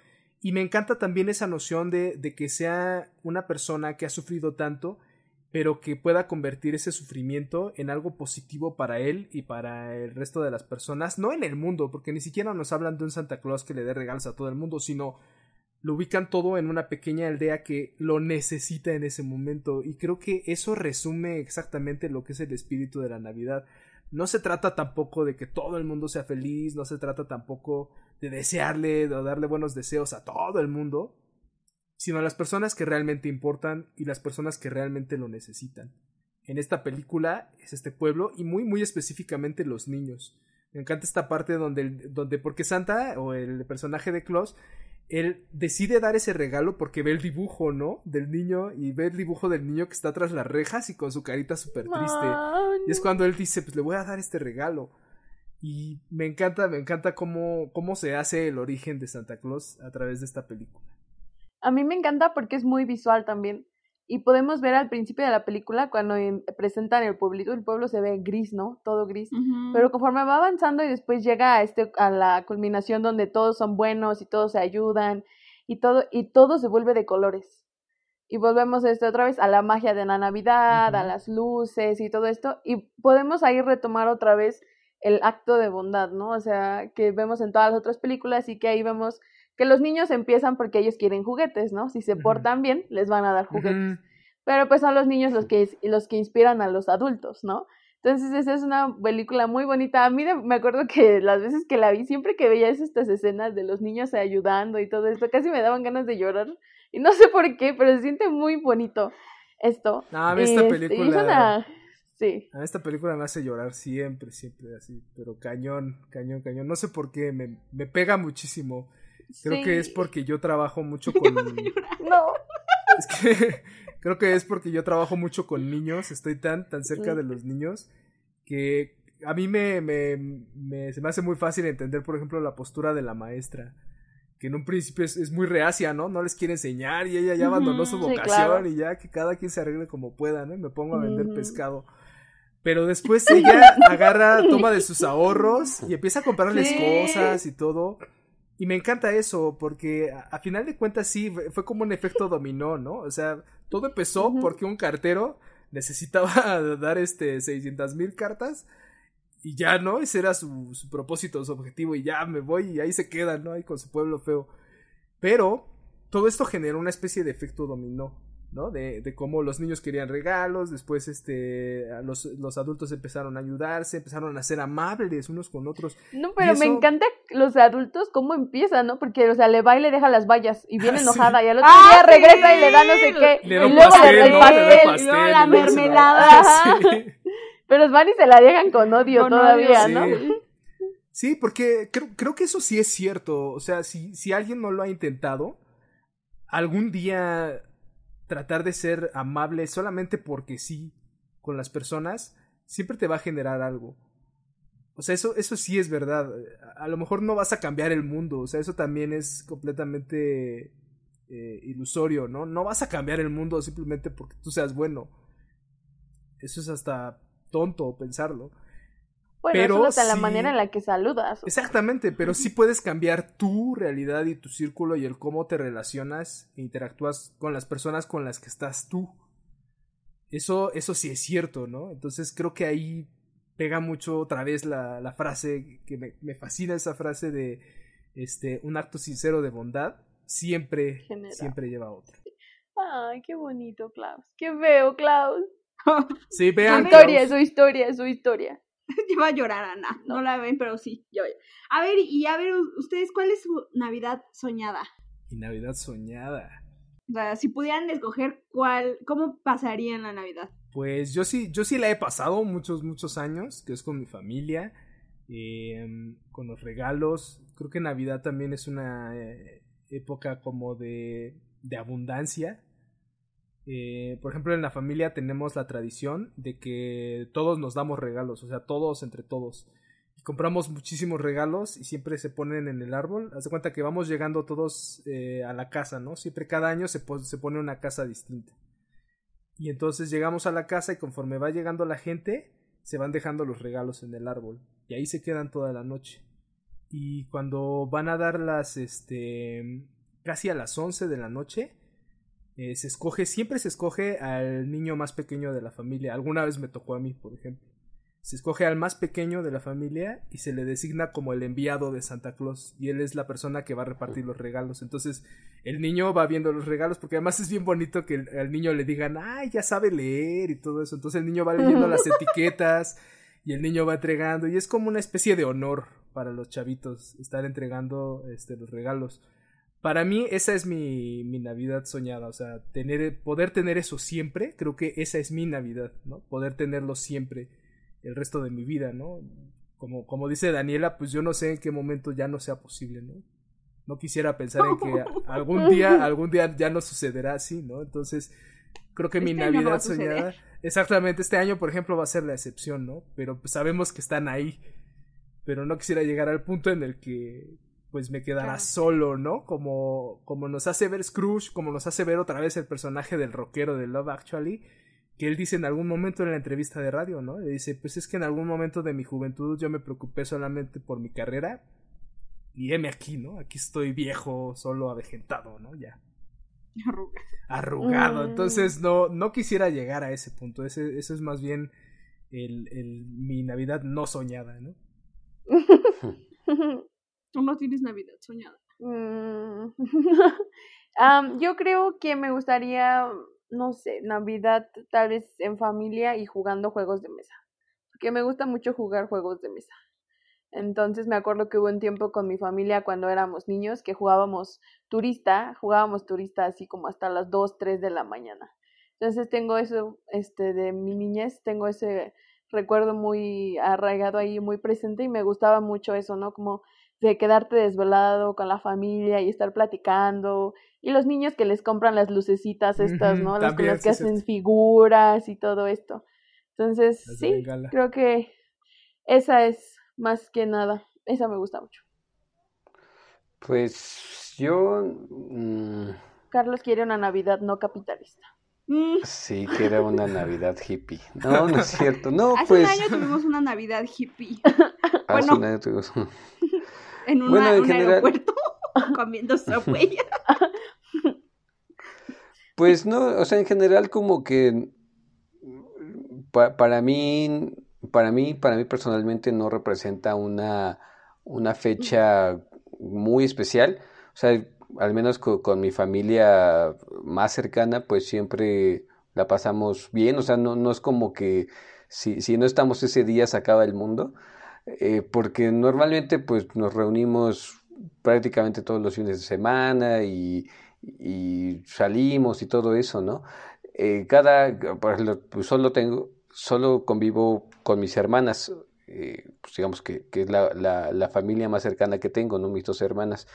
[SPEAKER 2] Y me encanta también esa noción de, de que sea una persona que ha sufrido tanto, pero que pueda convertir ese sufrimiento en algo positivo para él y para el resto de las personas, no en el mundo, porque ni siquiera nos hablan de un Santa Claus que le dé regalos a todo el mundo, sino lo ubican todo en una pequeña aldea que lo necesita en ese momento y creo que eso resume exactamente lo que es el espíritu de la Navidad. No se trata tampoco de que todo el mundo sea feliz, no se trata tampoco de desearle o darle buenos deseos a todo el mundo, sino a las personas que realmente importan y las personas que realmente lo necesitan. En esta película es este pueblo y muy muy específicamente los niños. Me encanta esta parte donde, donde porque Santa o el personaje de Klaus él decide dar ese regalo porque ve el dibujo, ¿no? Del niño y ve el dibujo del niño que está tras las rejas y con su carita súper triste. Y es cuando él dice, pues le voy a dar este regalo. Y me encanta, me encanta cómo, cómo se hace el origen de Santa Claus a través de esta película.
[SPEAKER 1] A mí me encanta porque es muy visual también. Y podemos ver al principio de la película cuando presentan el pueblito, el pueblo se ve gris, ¿no? Todo gris. Pero conforme va avanzando y después llega a este a la culminación donde todos son buenos y todos se ayudan y todo y todo se vuelve de colores. Y volvemos este otra vez a la magia de la Navidad, a las luces y todo esto y podemos ahí retomar otra vez el acto de bondad, ¿no? O sea, que vemos en todas las otras películas y que ahí vemos que los niños empiezan porque ellos quieren juguetes, ¿no? Si se portan bien, les van a dar juguetes. Pero pues son los niños los que, los que inspiran a los adultos, ¿no? Entonces esa es una película muy bonita. A mí me acuerdo que las veces que la vi, siempre que veía estas escenas de los niños ayudando y todo esto, casi me daban ganas de llorar. Y no sé por qué, pero se siente muy bonito esto.
[SPEAKER 2] No, a mí esta este, película... Sí. A esta película me hace llorar siempre, siempre así, pero cañón, cañón, cañón. No sé por qué, me, me pega muchísimo. Creo que es porque yo trabajo mucho *laughs* con.
[SPEAKER 1] no.
[SPEAKER 2] Es que *laughs* creo que es porque yo trabajo mucho con niños, estoy tan, tan cerca de los niños que a mí me, me, me, se me hace muy fácil entender, por ejemplo, la postura de la maestra, que en un principio es, muy reacia, ¿no? No les quiere enseñar y ella ya abandonó su vocación y ya que cada quien se arregle como pueda, ¿no? me pongo a vender pescado. Pero después *laughs* ella agarra, toma de sus ahorros y empieza a comprarles cosas y todo. Y me encanta eso, porque a, final de cuentas sí, fue como un efecto dominó, ¿no? O sea, todo empezó porque un cartero necesitaba *laughs* dar este 600 mil cartas y ya, ¿no? Ese era su, su propósito, su objetivo y ya me voy y ahí se queda, ¿no? Ahí con su pueblo feo. Pero todo esto generó una especie de efecto dominó. ¿No? De, de cómo los niños querían regalos, después este, los, los, adultos empezaron a ayudarse, empezaron a ser amables unos con otros.
[SPEAKER 1] No, pero me encanta los adultos cómo empiezan, ¿no? Porque, o sea, le va y le deja las vallas y viene ah, enojada y al otro día ah, regresa y le da no sé qué.
[SPEAKER 2] Le da y luego pastel, el pastel,
[SPEAKER 3] la mermelada. *laughs*
[SPEAKER 1] Pero van y se la dejan con odio todavía, ¿no?
[SPEAKER 2] Sí, porque creo, creo que eso sí es cierto. O sea, si, si alguien no lo ha intentado, algún día tratar de ser amable solamente porque sí con las personas, siempre te va a generar algo. O sea, eso, eso sí es verdad. A lo mejor no vas a cambiar el mundo. O sea, eso también es completamente eh, ilusorio, ¿no? No vas a cambiar el mundo simplemente porque tú seas bueno. Eso es hasta tonto pensarlo.
[SPEAKER 1] Bueno, pero hasta la manera en la que saludas.
[SPEAKER 2] Exactamente, pero sí puedes cambiar tu realidad y tu círculo y el cómo te relacionas e interactúas con las personas con las que estás tú. Eso, eso sí es cierto, ¿no? Entonces creo que ahí pega mucho otra vez la, la frase, que me, me, fascina esa frase de este, un acto sincero de bondad siempre, siempre lleva a otro.
[SPEAKER 1] Ay, qué bonito, Klaus. Qué veo, Klaus.
[SPEAKER 2] Sí, vean.
[SPEAKER 1] Su historia, su historia, su historia. *laughs*
[SPEAKER 3] Iba a llorar, Ana. No. la ven, pero sí. Yo, a ver, y a ver, ustedes, ¿cuál es su Navidad soñada?
[SPEAKER 2] Mi Navidad soñada.
[SPEAKER 3] O sea, si pudieran escoger cuál, ¿cómo pasarían la Navidad?
[SPEAKER 2] Pues yo sí, yo sí la he pasado muchos, muchos años, que es con mi familia, em, con los regalos. Creo que Navidad también es una eh, época como de, de abundancia. Eh, por ejemplo, en la familia tenemos la tradición de que todos nos damos regalos, o sea, todos entre todos. Y compramos muchísimos regalos y siempre se ponen en el árbol. Haz de cuenta que vamos llegando todos eh, a la casa, ¿no? Siempre cada año se, se pone una casa distinta. Y entonces llegamos a la casa y conforme va llegando la gente, se van dejando los regalos en el árbol. Y ahí se quedan toda la noche. Y cuando van a dar las, este, casi a las 11 de la noche, eh, se escoge, siempre se escoge al niño más pequeño de la familia. Alguna vez me tocó a mí, por ejemplo. Se escoge al más pequeño de la familia y se le designa como el enviado de Santa Claus. Y él es la persona que va a repartir los regalos. Entonces, el niño va viendo los regalos porque además es bien bonito que al niño le digan, ay, ya sabe leer y todo eso. Entonces el niño va leyendo las *laughs* etiquetas y el niño va entregando. Y es como una especie de honor para los chavitos estar entregando este, los regalos para mí esa es mi, mi, Navidad soñada, o sea, tener, poder tener eso siempre, creo que esa es mi Navidad, ¿no? Poder tenerlo siempre el resto de mi vida, ¿no? Como, como dice Daniela, pues yo no sé en qué momento ya no sea posible, ¿no? No quisiera pensar en que *laughs* algún día, algún día ya no sucederá así, ¿no? Entonces, creo que mi este Navidad soñada, exactamente, este año, por ejemplo, va a ser la excepción, ¿no? Pero pues sabemos que están ahí, pero no quisiera llegar al punto en el que pues me quedara solo, ¿no? Como, como nos hace ver Scrooge, como nos hace ver otra vez el personaje del rockero de Love Actually, que él dice en algún momento en la entrevista de radio, ¿no? Le dice, pues es que en algún momento de mi juventud yo me preocupé solamente por mi carrera y heme aquí, ¿no? Aquí estoy viejo, solo avejentado, ¿no? Ya.
[SPEAKER 3] Arrugado. *laughs*
[SPEAKER 2] Arrugado.
[SPEAKER 1] Mm.
[SPEAKER 2] Entonces no, no quisiera llegar a ese punto. Ese, eso es más bien el, el, mi Navidad no soñada, ¿no? *laughs*
[SPEAKER 3] Tú no tienes Navidad soñada. *laughs*
[SPEAKER 1] Am, yo creo que me gustaría, no sé, Navidad tal vez en familia y jugando juegos de mesa. Porque me gusta mucho jugar juegos de mesa. Entonces me acuerdo que hubo un tiempo con mi familia cuando éramos niños que jugábamos turista, jugábamos turista así como hasta las 2, 3 de la mañana. Entonces tengo eso, este, de mi niñez, tengo ese recuerdo muy arraigado ahí, muy presente y me gustaba mucho eso, ¿no? Como de quedarte desvelado con la familia y estar platicando. Y los niños que les compran las lucecitas estas, ¿no? Las con las que hacen figuras y todo esto. Entonces,
[SPEAKER 2] Las
[SPEAKER 1] sí, creo que esa es más que nada. Esa me gusta mucho.
[SPEAKER 4] Pues yo mm,
[SPEAKER 1] Carlos quiere una Navidad no capitalista.
[SPEAKER 3] Mm,
[SPEAKER 4] sí que era una *laughs* Navidad hippie. No, no es cierto. *laughs* No,
[SPEAKER 3] Hace
[SPEAKER 4] pues
[SPEAKER 3] un año tuvimos una Navidad hippie *laughs*
[SPEAKER 4] hace
[SPEAKER 3] bueno.
[SPEAKER 4] un año tuvimos-
[SPEAKER 3] en una-
[SPEAKER 4] Bueno, en
[SPEAKER 3] un
[SPEAKER 4] general-
[SPEAKER 3] aeropuerto *laughs* comiendo Subway.
[SPEAKER 4] Pues no, o sea, en general como que pa- para mí, para mí, para mí personalmente no representa una, una fecha muy especial. O sea, al menos co- con, mi familia más cercana, pues siempre la pasamos bien. O sea, no, no es como que si, si no estamos ese día se acaba el mundo. Eh, porque normalmente pues nos reunimos prácticamente todos los fines de semana y, y salimos y todo eso, ¿no? Eh, cada, por ejemplo, pues solo tengo, solo convivo con mis hermanas, eh, pues digamos que, que es la, la, la familia más cercana que tengo, ¿no? Mis dos hermanas.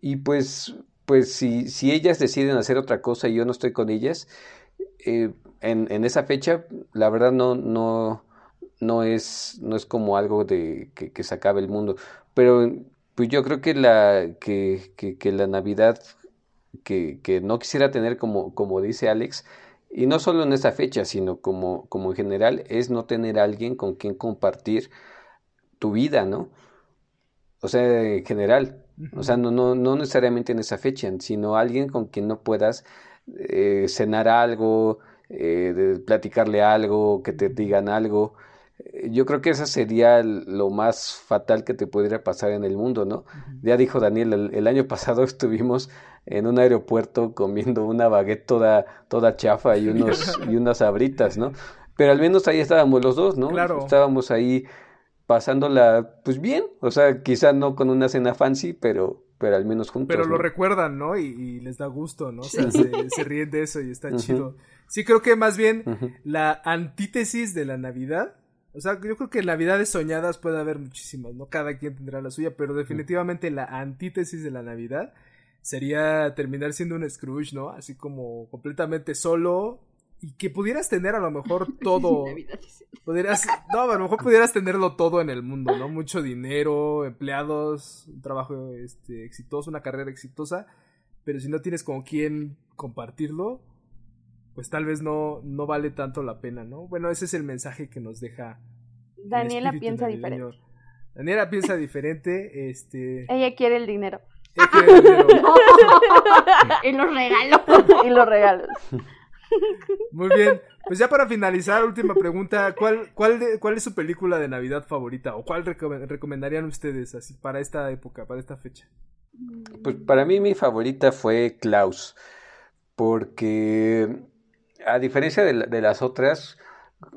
[SPEAKER 4] Y pues, pues si, si ellas deciden hacer otra cosa y yo no estoy con ellas, eh, en, en esa fecha, la verdad no, no, no es, no es como algo de que, que se acabe el mundo. Pero pues yo creo que la, que, que, que la Navidad que, que no quisiera tener como, como dice Alex, y no solo en esta fecha, sino como, como en general, es no tener a alguien con quien compartir tu vida, ¿no? O sea, en general. O sea, no, no, no necesariamente en esa fecha, sino alguien con quien no puedas eh, cenar algo, eh, de platicarle algo, que te digan algo. Eh, Yo creo que eso sería lo más fatal que te pudiera pasar en el mundo, ¿no? Ya dijo Daniel, el, el año *laughs* pasado estuvimos en un aeropuerto comiendo una baguette toda, toda chafa y unos, *laughs* y unas sabritas, ¿no? Pero al menos ahí estábamos los dos, ¿no?
[SPEAKER 2] Claro.
[SPEAKER 4] Estábamos ahí pasándola, pues bien, o sea, quizá no con una cena fancy, pero, pero al menos juntos,
[SPEAKER 2] Pero lo
[SPEAKER 4] ¿no?
[SPEAKER 2] recuerdan, ¿no? Y, y les da gusto, ¿no? O sea, se, se ríen de eso y está chido. Sí, creo que más bien la antítesis de la Navidad. O sea, yo creo que Navidades soñadas puede haber muchísimas, ¿no? Cada quien tendrá la suya, pero definitivamente la antítesis de la Navidad sería terminar siendo un Scrooge, ¿no? Así como completamente solo y que pudieras tener a lo mejor *laughs* todo. Pudieras, no, a lo mejor pudieras tenerlo todo en el mundo, ¿no? Mucho dinero, empleados, un trabajo este, exitoso, una carrera exitosa, pero si no tienes con quién compartirlo, pues tal vez no, no vale tanto la pena, ¿no? Bueno, ese es el mensaje que nos deja. el
[SPEAKER 1] Daniela piensa
[SPEAKER 2] navideño.
[SPEAKER 1] diferente.
[SPEAKER 2] Daniela piensa diferente, este...
[SPEAKER 1] Ella quiere el dinero
[SPEAKER 2] ella quiere dinero. *laughs* *laughs*
[SPEAKER 3] y los regaló. *laughs*
[SPEAKER 1] y los regalos.
[SPEAKER 2] Muy bien, pues ya para finalizar, última pregunta, ¿cuál, cuál, de- cuál es su película de Navidad favorita o cuál recome- recomendarían ustedes así para esta época, para esta fecha?
[SPEAKER 4] Pues para mí mi favorita fue Klaus, porque a diferencia de, de las otras,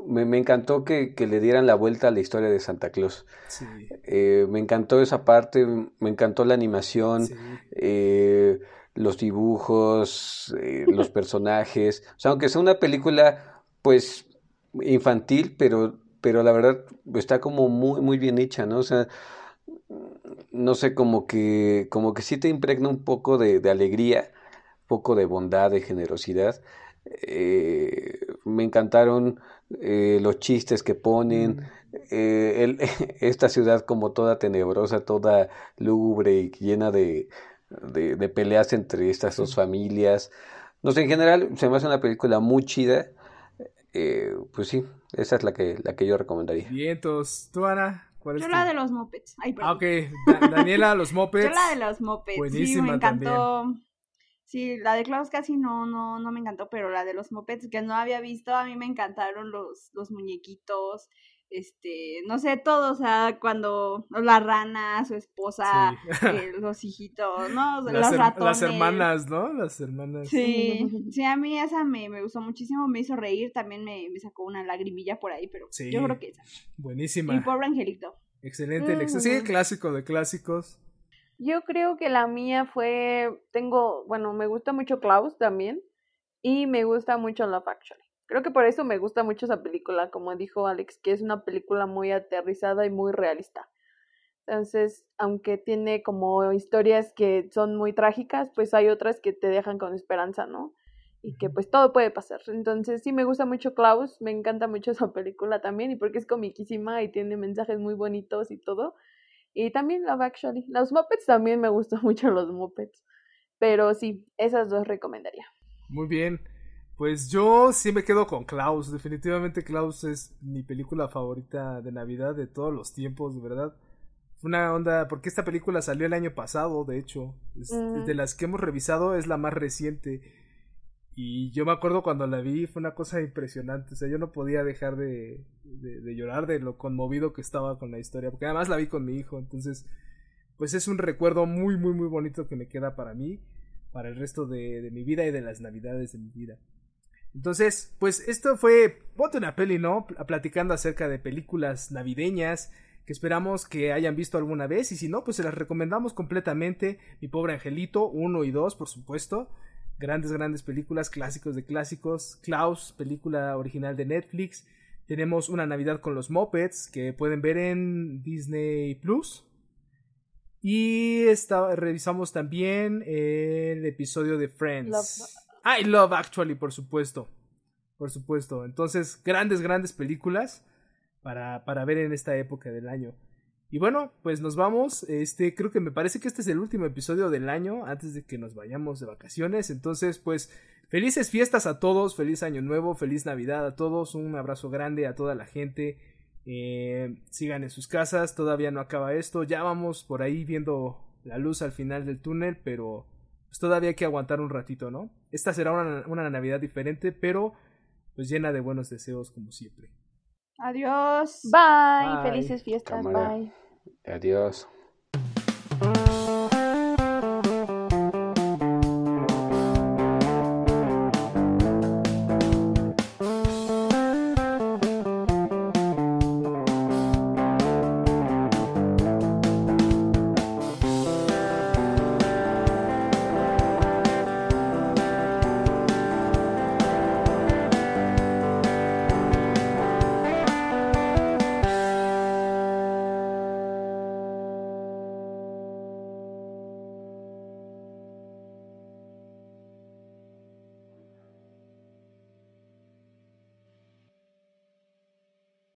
[SPEAKER 4] me, me encantó que, que le dieran la vuelta a la historia de Santa Claus.
[SPEAKER 2] Sí,
[SPEAKER 4] Eh, me encantó esa parte, me encantó la animación,
[SPEAKER 2] sí.
[SPEAKER 4] eh, los dibujos, eh, los *laughs* personajes. O sea, aunque sea una película, pues, infantil, pero, pero la verdad está como muy, muy bien hecha, ¿no? O sea, no sé, como que, como que sí te impregna un poco de, de alegría, un poco de bondad, de generosidad. Eh, me encantaron eh, los chistes que ponen,
[SPEAKER 2] Mm.
[SPEAKER 4] eh, el- *laughs* esta ciudad como toda tenebrosa, toda lúgubre y llena de, de, de peleas entre estas dos familias. No sé, en general se me hace una película muy chida. Eh, pues sí, esa es la que, la que yo recomendaría.
[SPEAKER 2] Vientos. ¿Tú, Ana? ¿Cuál es
[SPEAKER 3] Yo la de los mopeds. Ay,
[SPEAKER 2] Ah, ok. Da- Daniela, los mopeds. *laughs*
[SPEAKER 3] Yo la de los mopeds. Sí,
[SPEAKER 2] Buenísima
[SPEAKER 3] me encantó. Sí, la de Klaus casi no, no, no me encantó, pero la de los mopeds que no había visto, a mí me encantaron los, los muñequitos, este, no sé, todo, o sea, cuando la rana, su esposa,
[SPEAKER 2] Sí.
[SPEAKER 3] eh, los hijitos, ¿no? *laughs*
[SPEAKER 2] Las,
[SPEAKER 3] los
[SPEAKER 2] her-
[SPEAKER 3] ratones.
[SPEAKER 2] las hermanas, ¿no? Las hermanas.
[SPEAKER 3] Sí, sí, a mí esa me, me gustó muchísimo, me hizo reír, también me, me sacó una lagrimilla por ahí, pero
[SPEAKER 2] Sí.
[SPEAKER 3] yo creo que esa.
[SPEAKER 2] Buenísima.
[SPEAKER 3] Mi pobre angelito.
[SPEAKER 2] Excelente elección.
[SPEAKER 1] Mm.
[SPEAKER 2] Sí, clásico de clásicos.
[SPEAKER 1] Yo creo que la mía fue, tengo, bueno, me gusta mucho Klaus también y me gusta mucho Love Actually. Creo que por eso me gusta mucho esa película, como dijo Alex, que es una película muy aterrizada y muy realista. Entonces, aunque tiene como historias que son muy trágicas, pues hay otras que te dejan con esperanza, ¿no? Y que pues todo puede pasar. Entonces, sí me gusta mucho Klaus, me encanta mucho esa película también y porque es comiquísima y tiene mensajes muy bonitos y todo. Y también Love Actually. Los Muppets también me gustan *laughs* mucho los Muppets. Pero sí, esas dos recomendaría.
[SPEAKER 2] Muy bien. Pues yo sí me quedo con Klaus. Definitivamente Klaus es mi película favorita de Navidad de todos los tiempos, de verdad. Una onda, porque esta película salió el año pasado, de hecho. Es-
[SPEAKER 1] Mm.
[SPEAKER 2] De las que hemos revisado es la más reciente. Y yo me acuerdo cuando la vi, fue una cosa impresionante. O sea, yo no podía dejar de, de, llorar de lo conmovido que estaba con la historia. Porque además la vi con mi hijo. Entonces, pues es un recuerdo muy, muy, muy bonito que me queda para mí. Para el resto de, de mi vida y de las navidades de mi vida. Entonces, pues esto fue Ponte una peli, ¿no? Pl- Platicando acerca de películas navideñas que esperamos que hayan visto alguna vez y si no, pues se las recomendamos completamente. Mi pobre angelito, 1 y 2, por supuesto. Grandes, grandes películas, clásicos de clásicos. Klaus, película original de Netflix. Tenemos Una Navidad con los Muppets que pueden ver en Disney Plus. Y esta, revisamos también el episodio de Friends.
[SPEAKER 1] Love-
[SPEAKER 2] Ah, y Love Actually, por supuesto. Por supuesto. Entonces, grandes, grandes películas para, para ver en esta época del año. Y bueno, pues nos vamos. Este, creo que me parece que este es el último episodio del año antes de que nos vayamos de vacaciones. Entonces, pues, felices fiestas a todos, feliz año nuevo, feliz Navidad a todos, un abrazo grande a toda la gente. Eh, sigan en sus casas, todavía no acaba esto. Ya vamos por ahí viendo la luz al final del túnel, pero pues todavía hay que aguantar un ratito, ¿no? Esta será una, una Navidad diferente, pero pues llena de buenos deseos como siempre.
[SPEAKER 3] Adiós.
[SPEAKER 1] Bye,
[SPEAKER 2] Bye.
[SPEAKER 1] felices fiestas,
[SPEAKER 4] Cámara.
[SPEAKER 1] bye.
[SPEAKER 4] Adiós.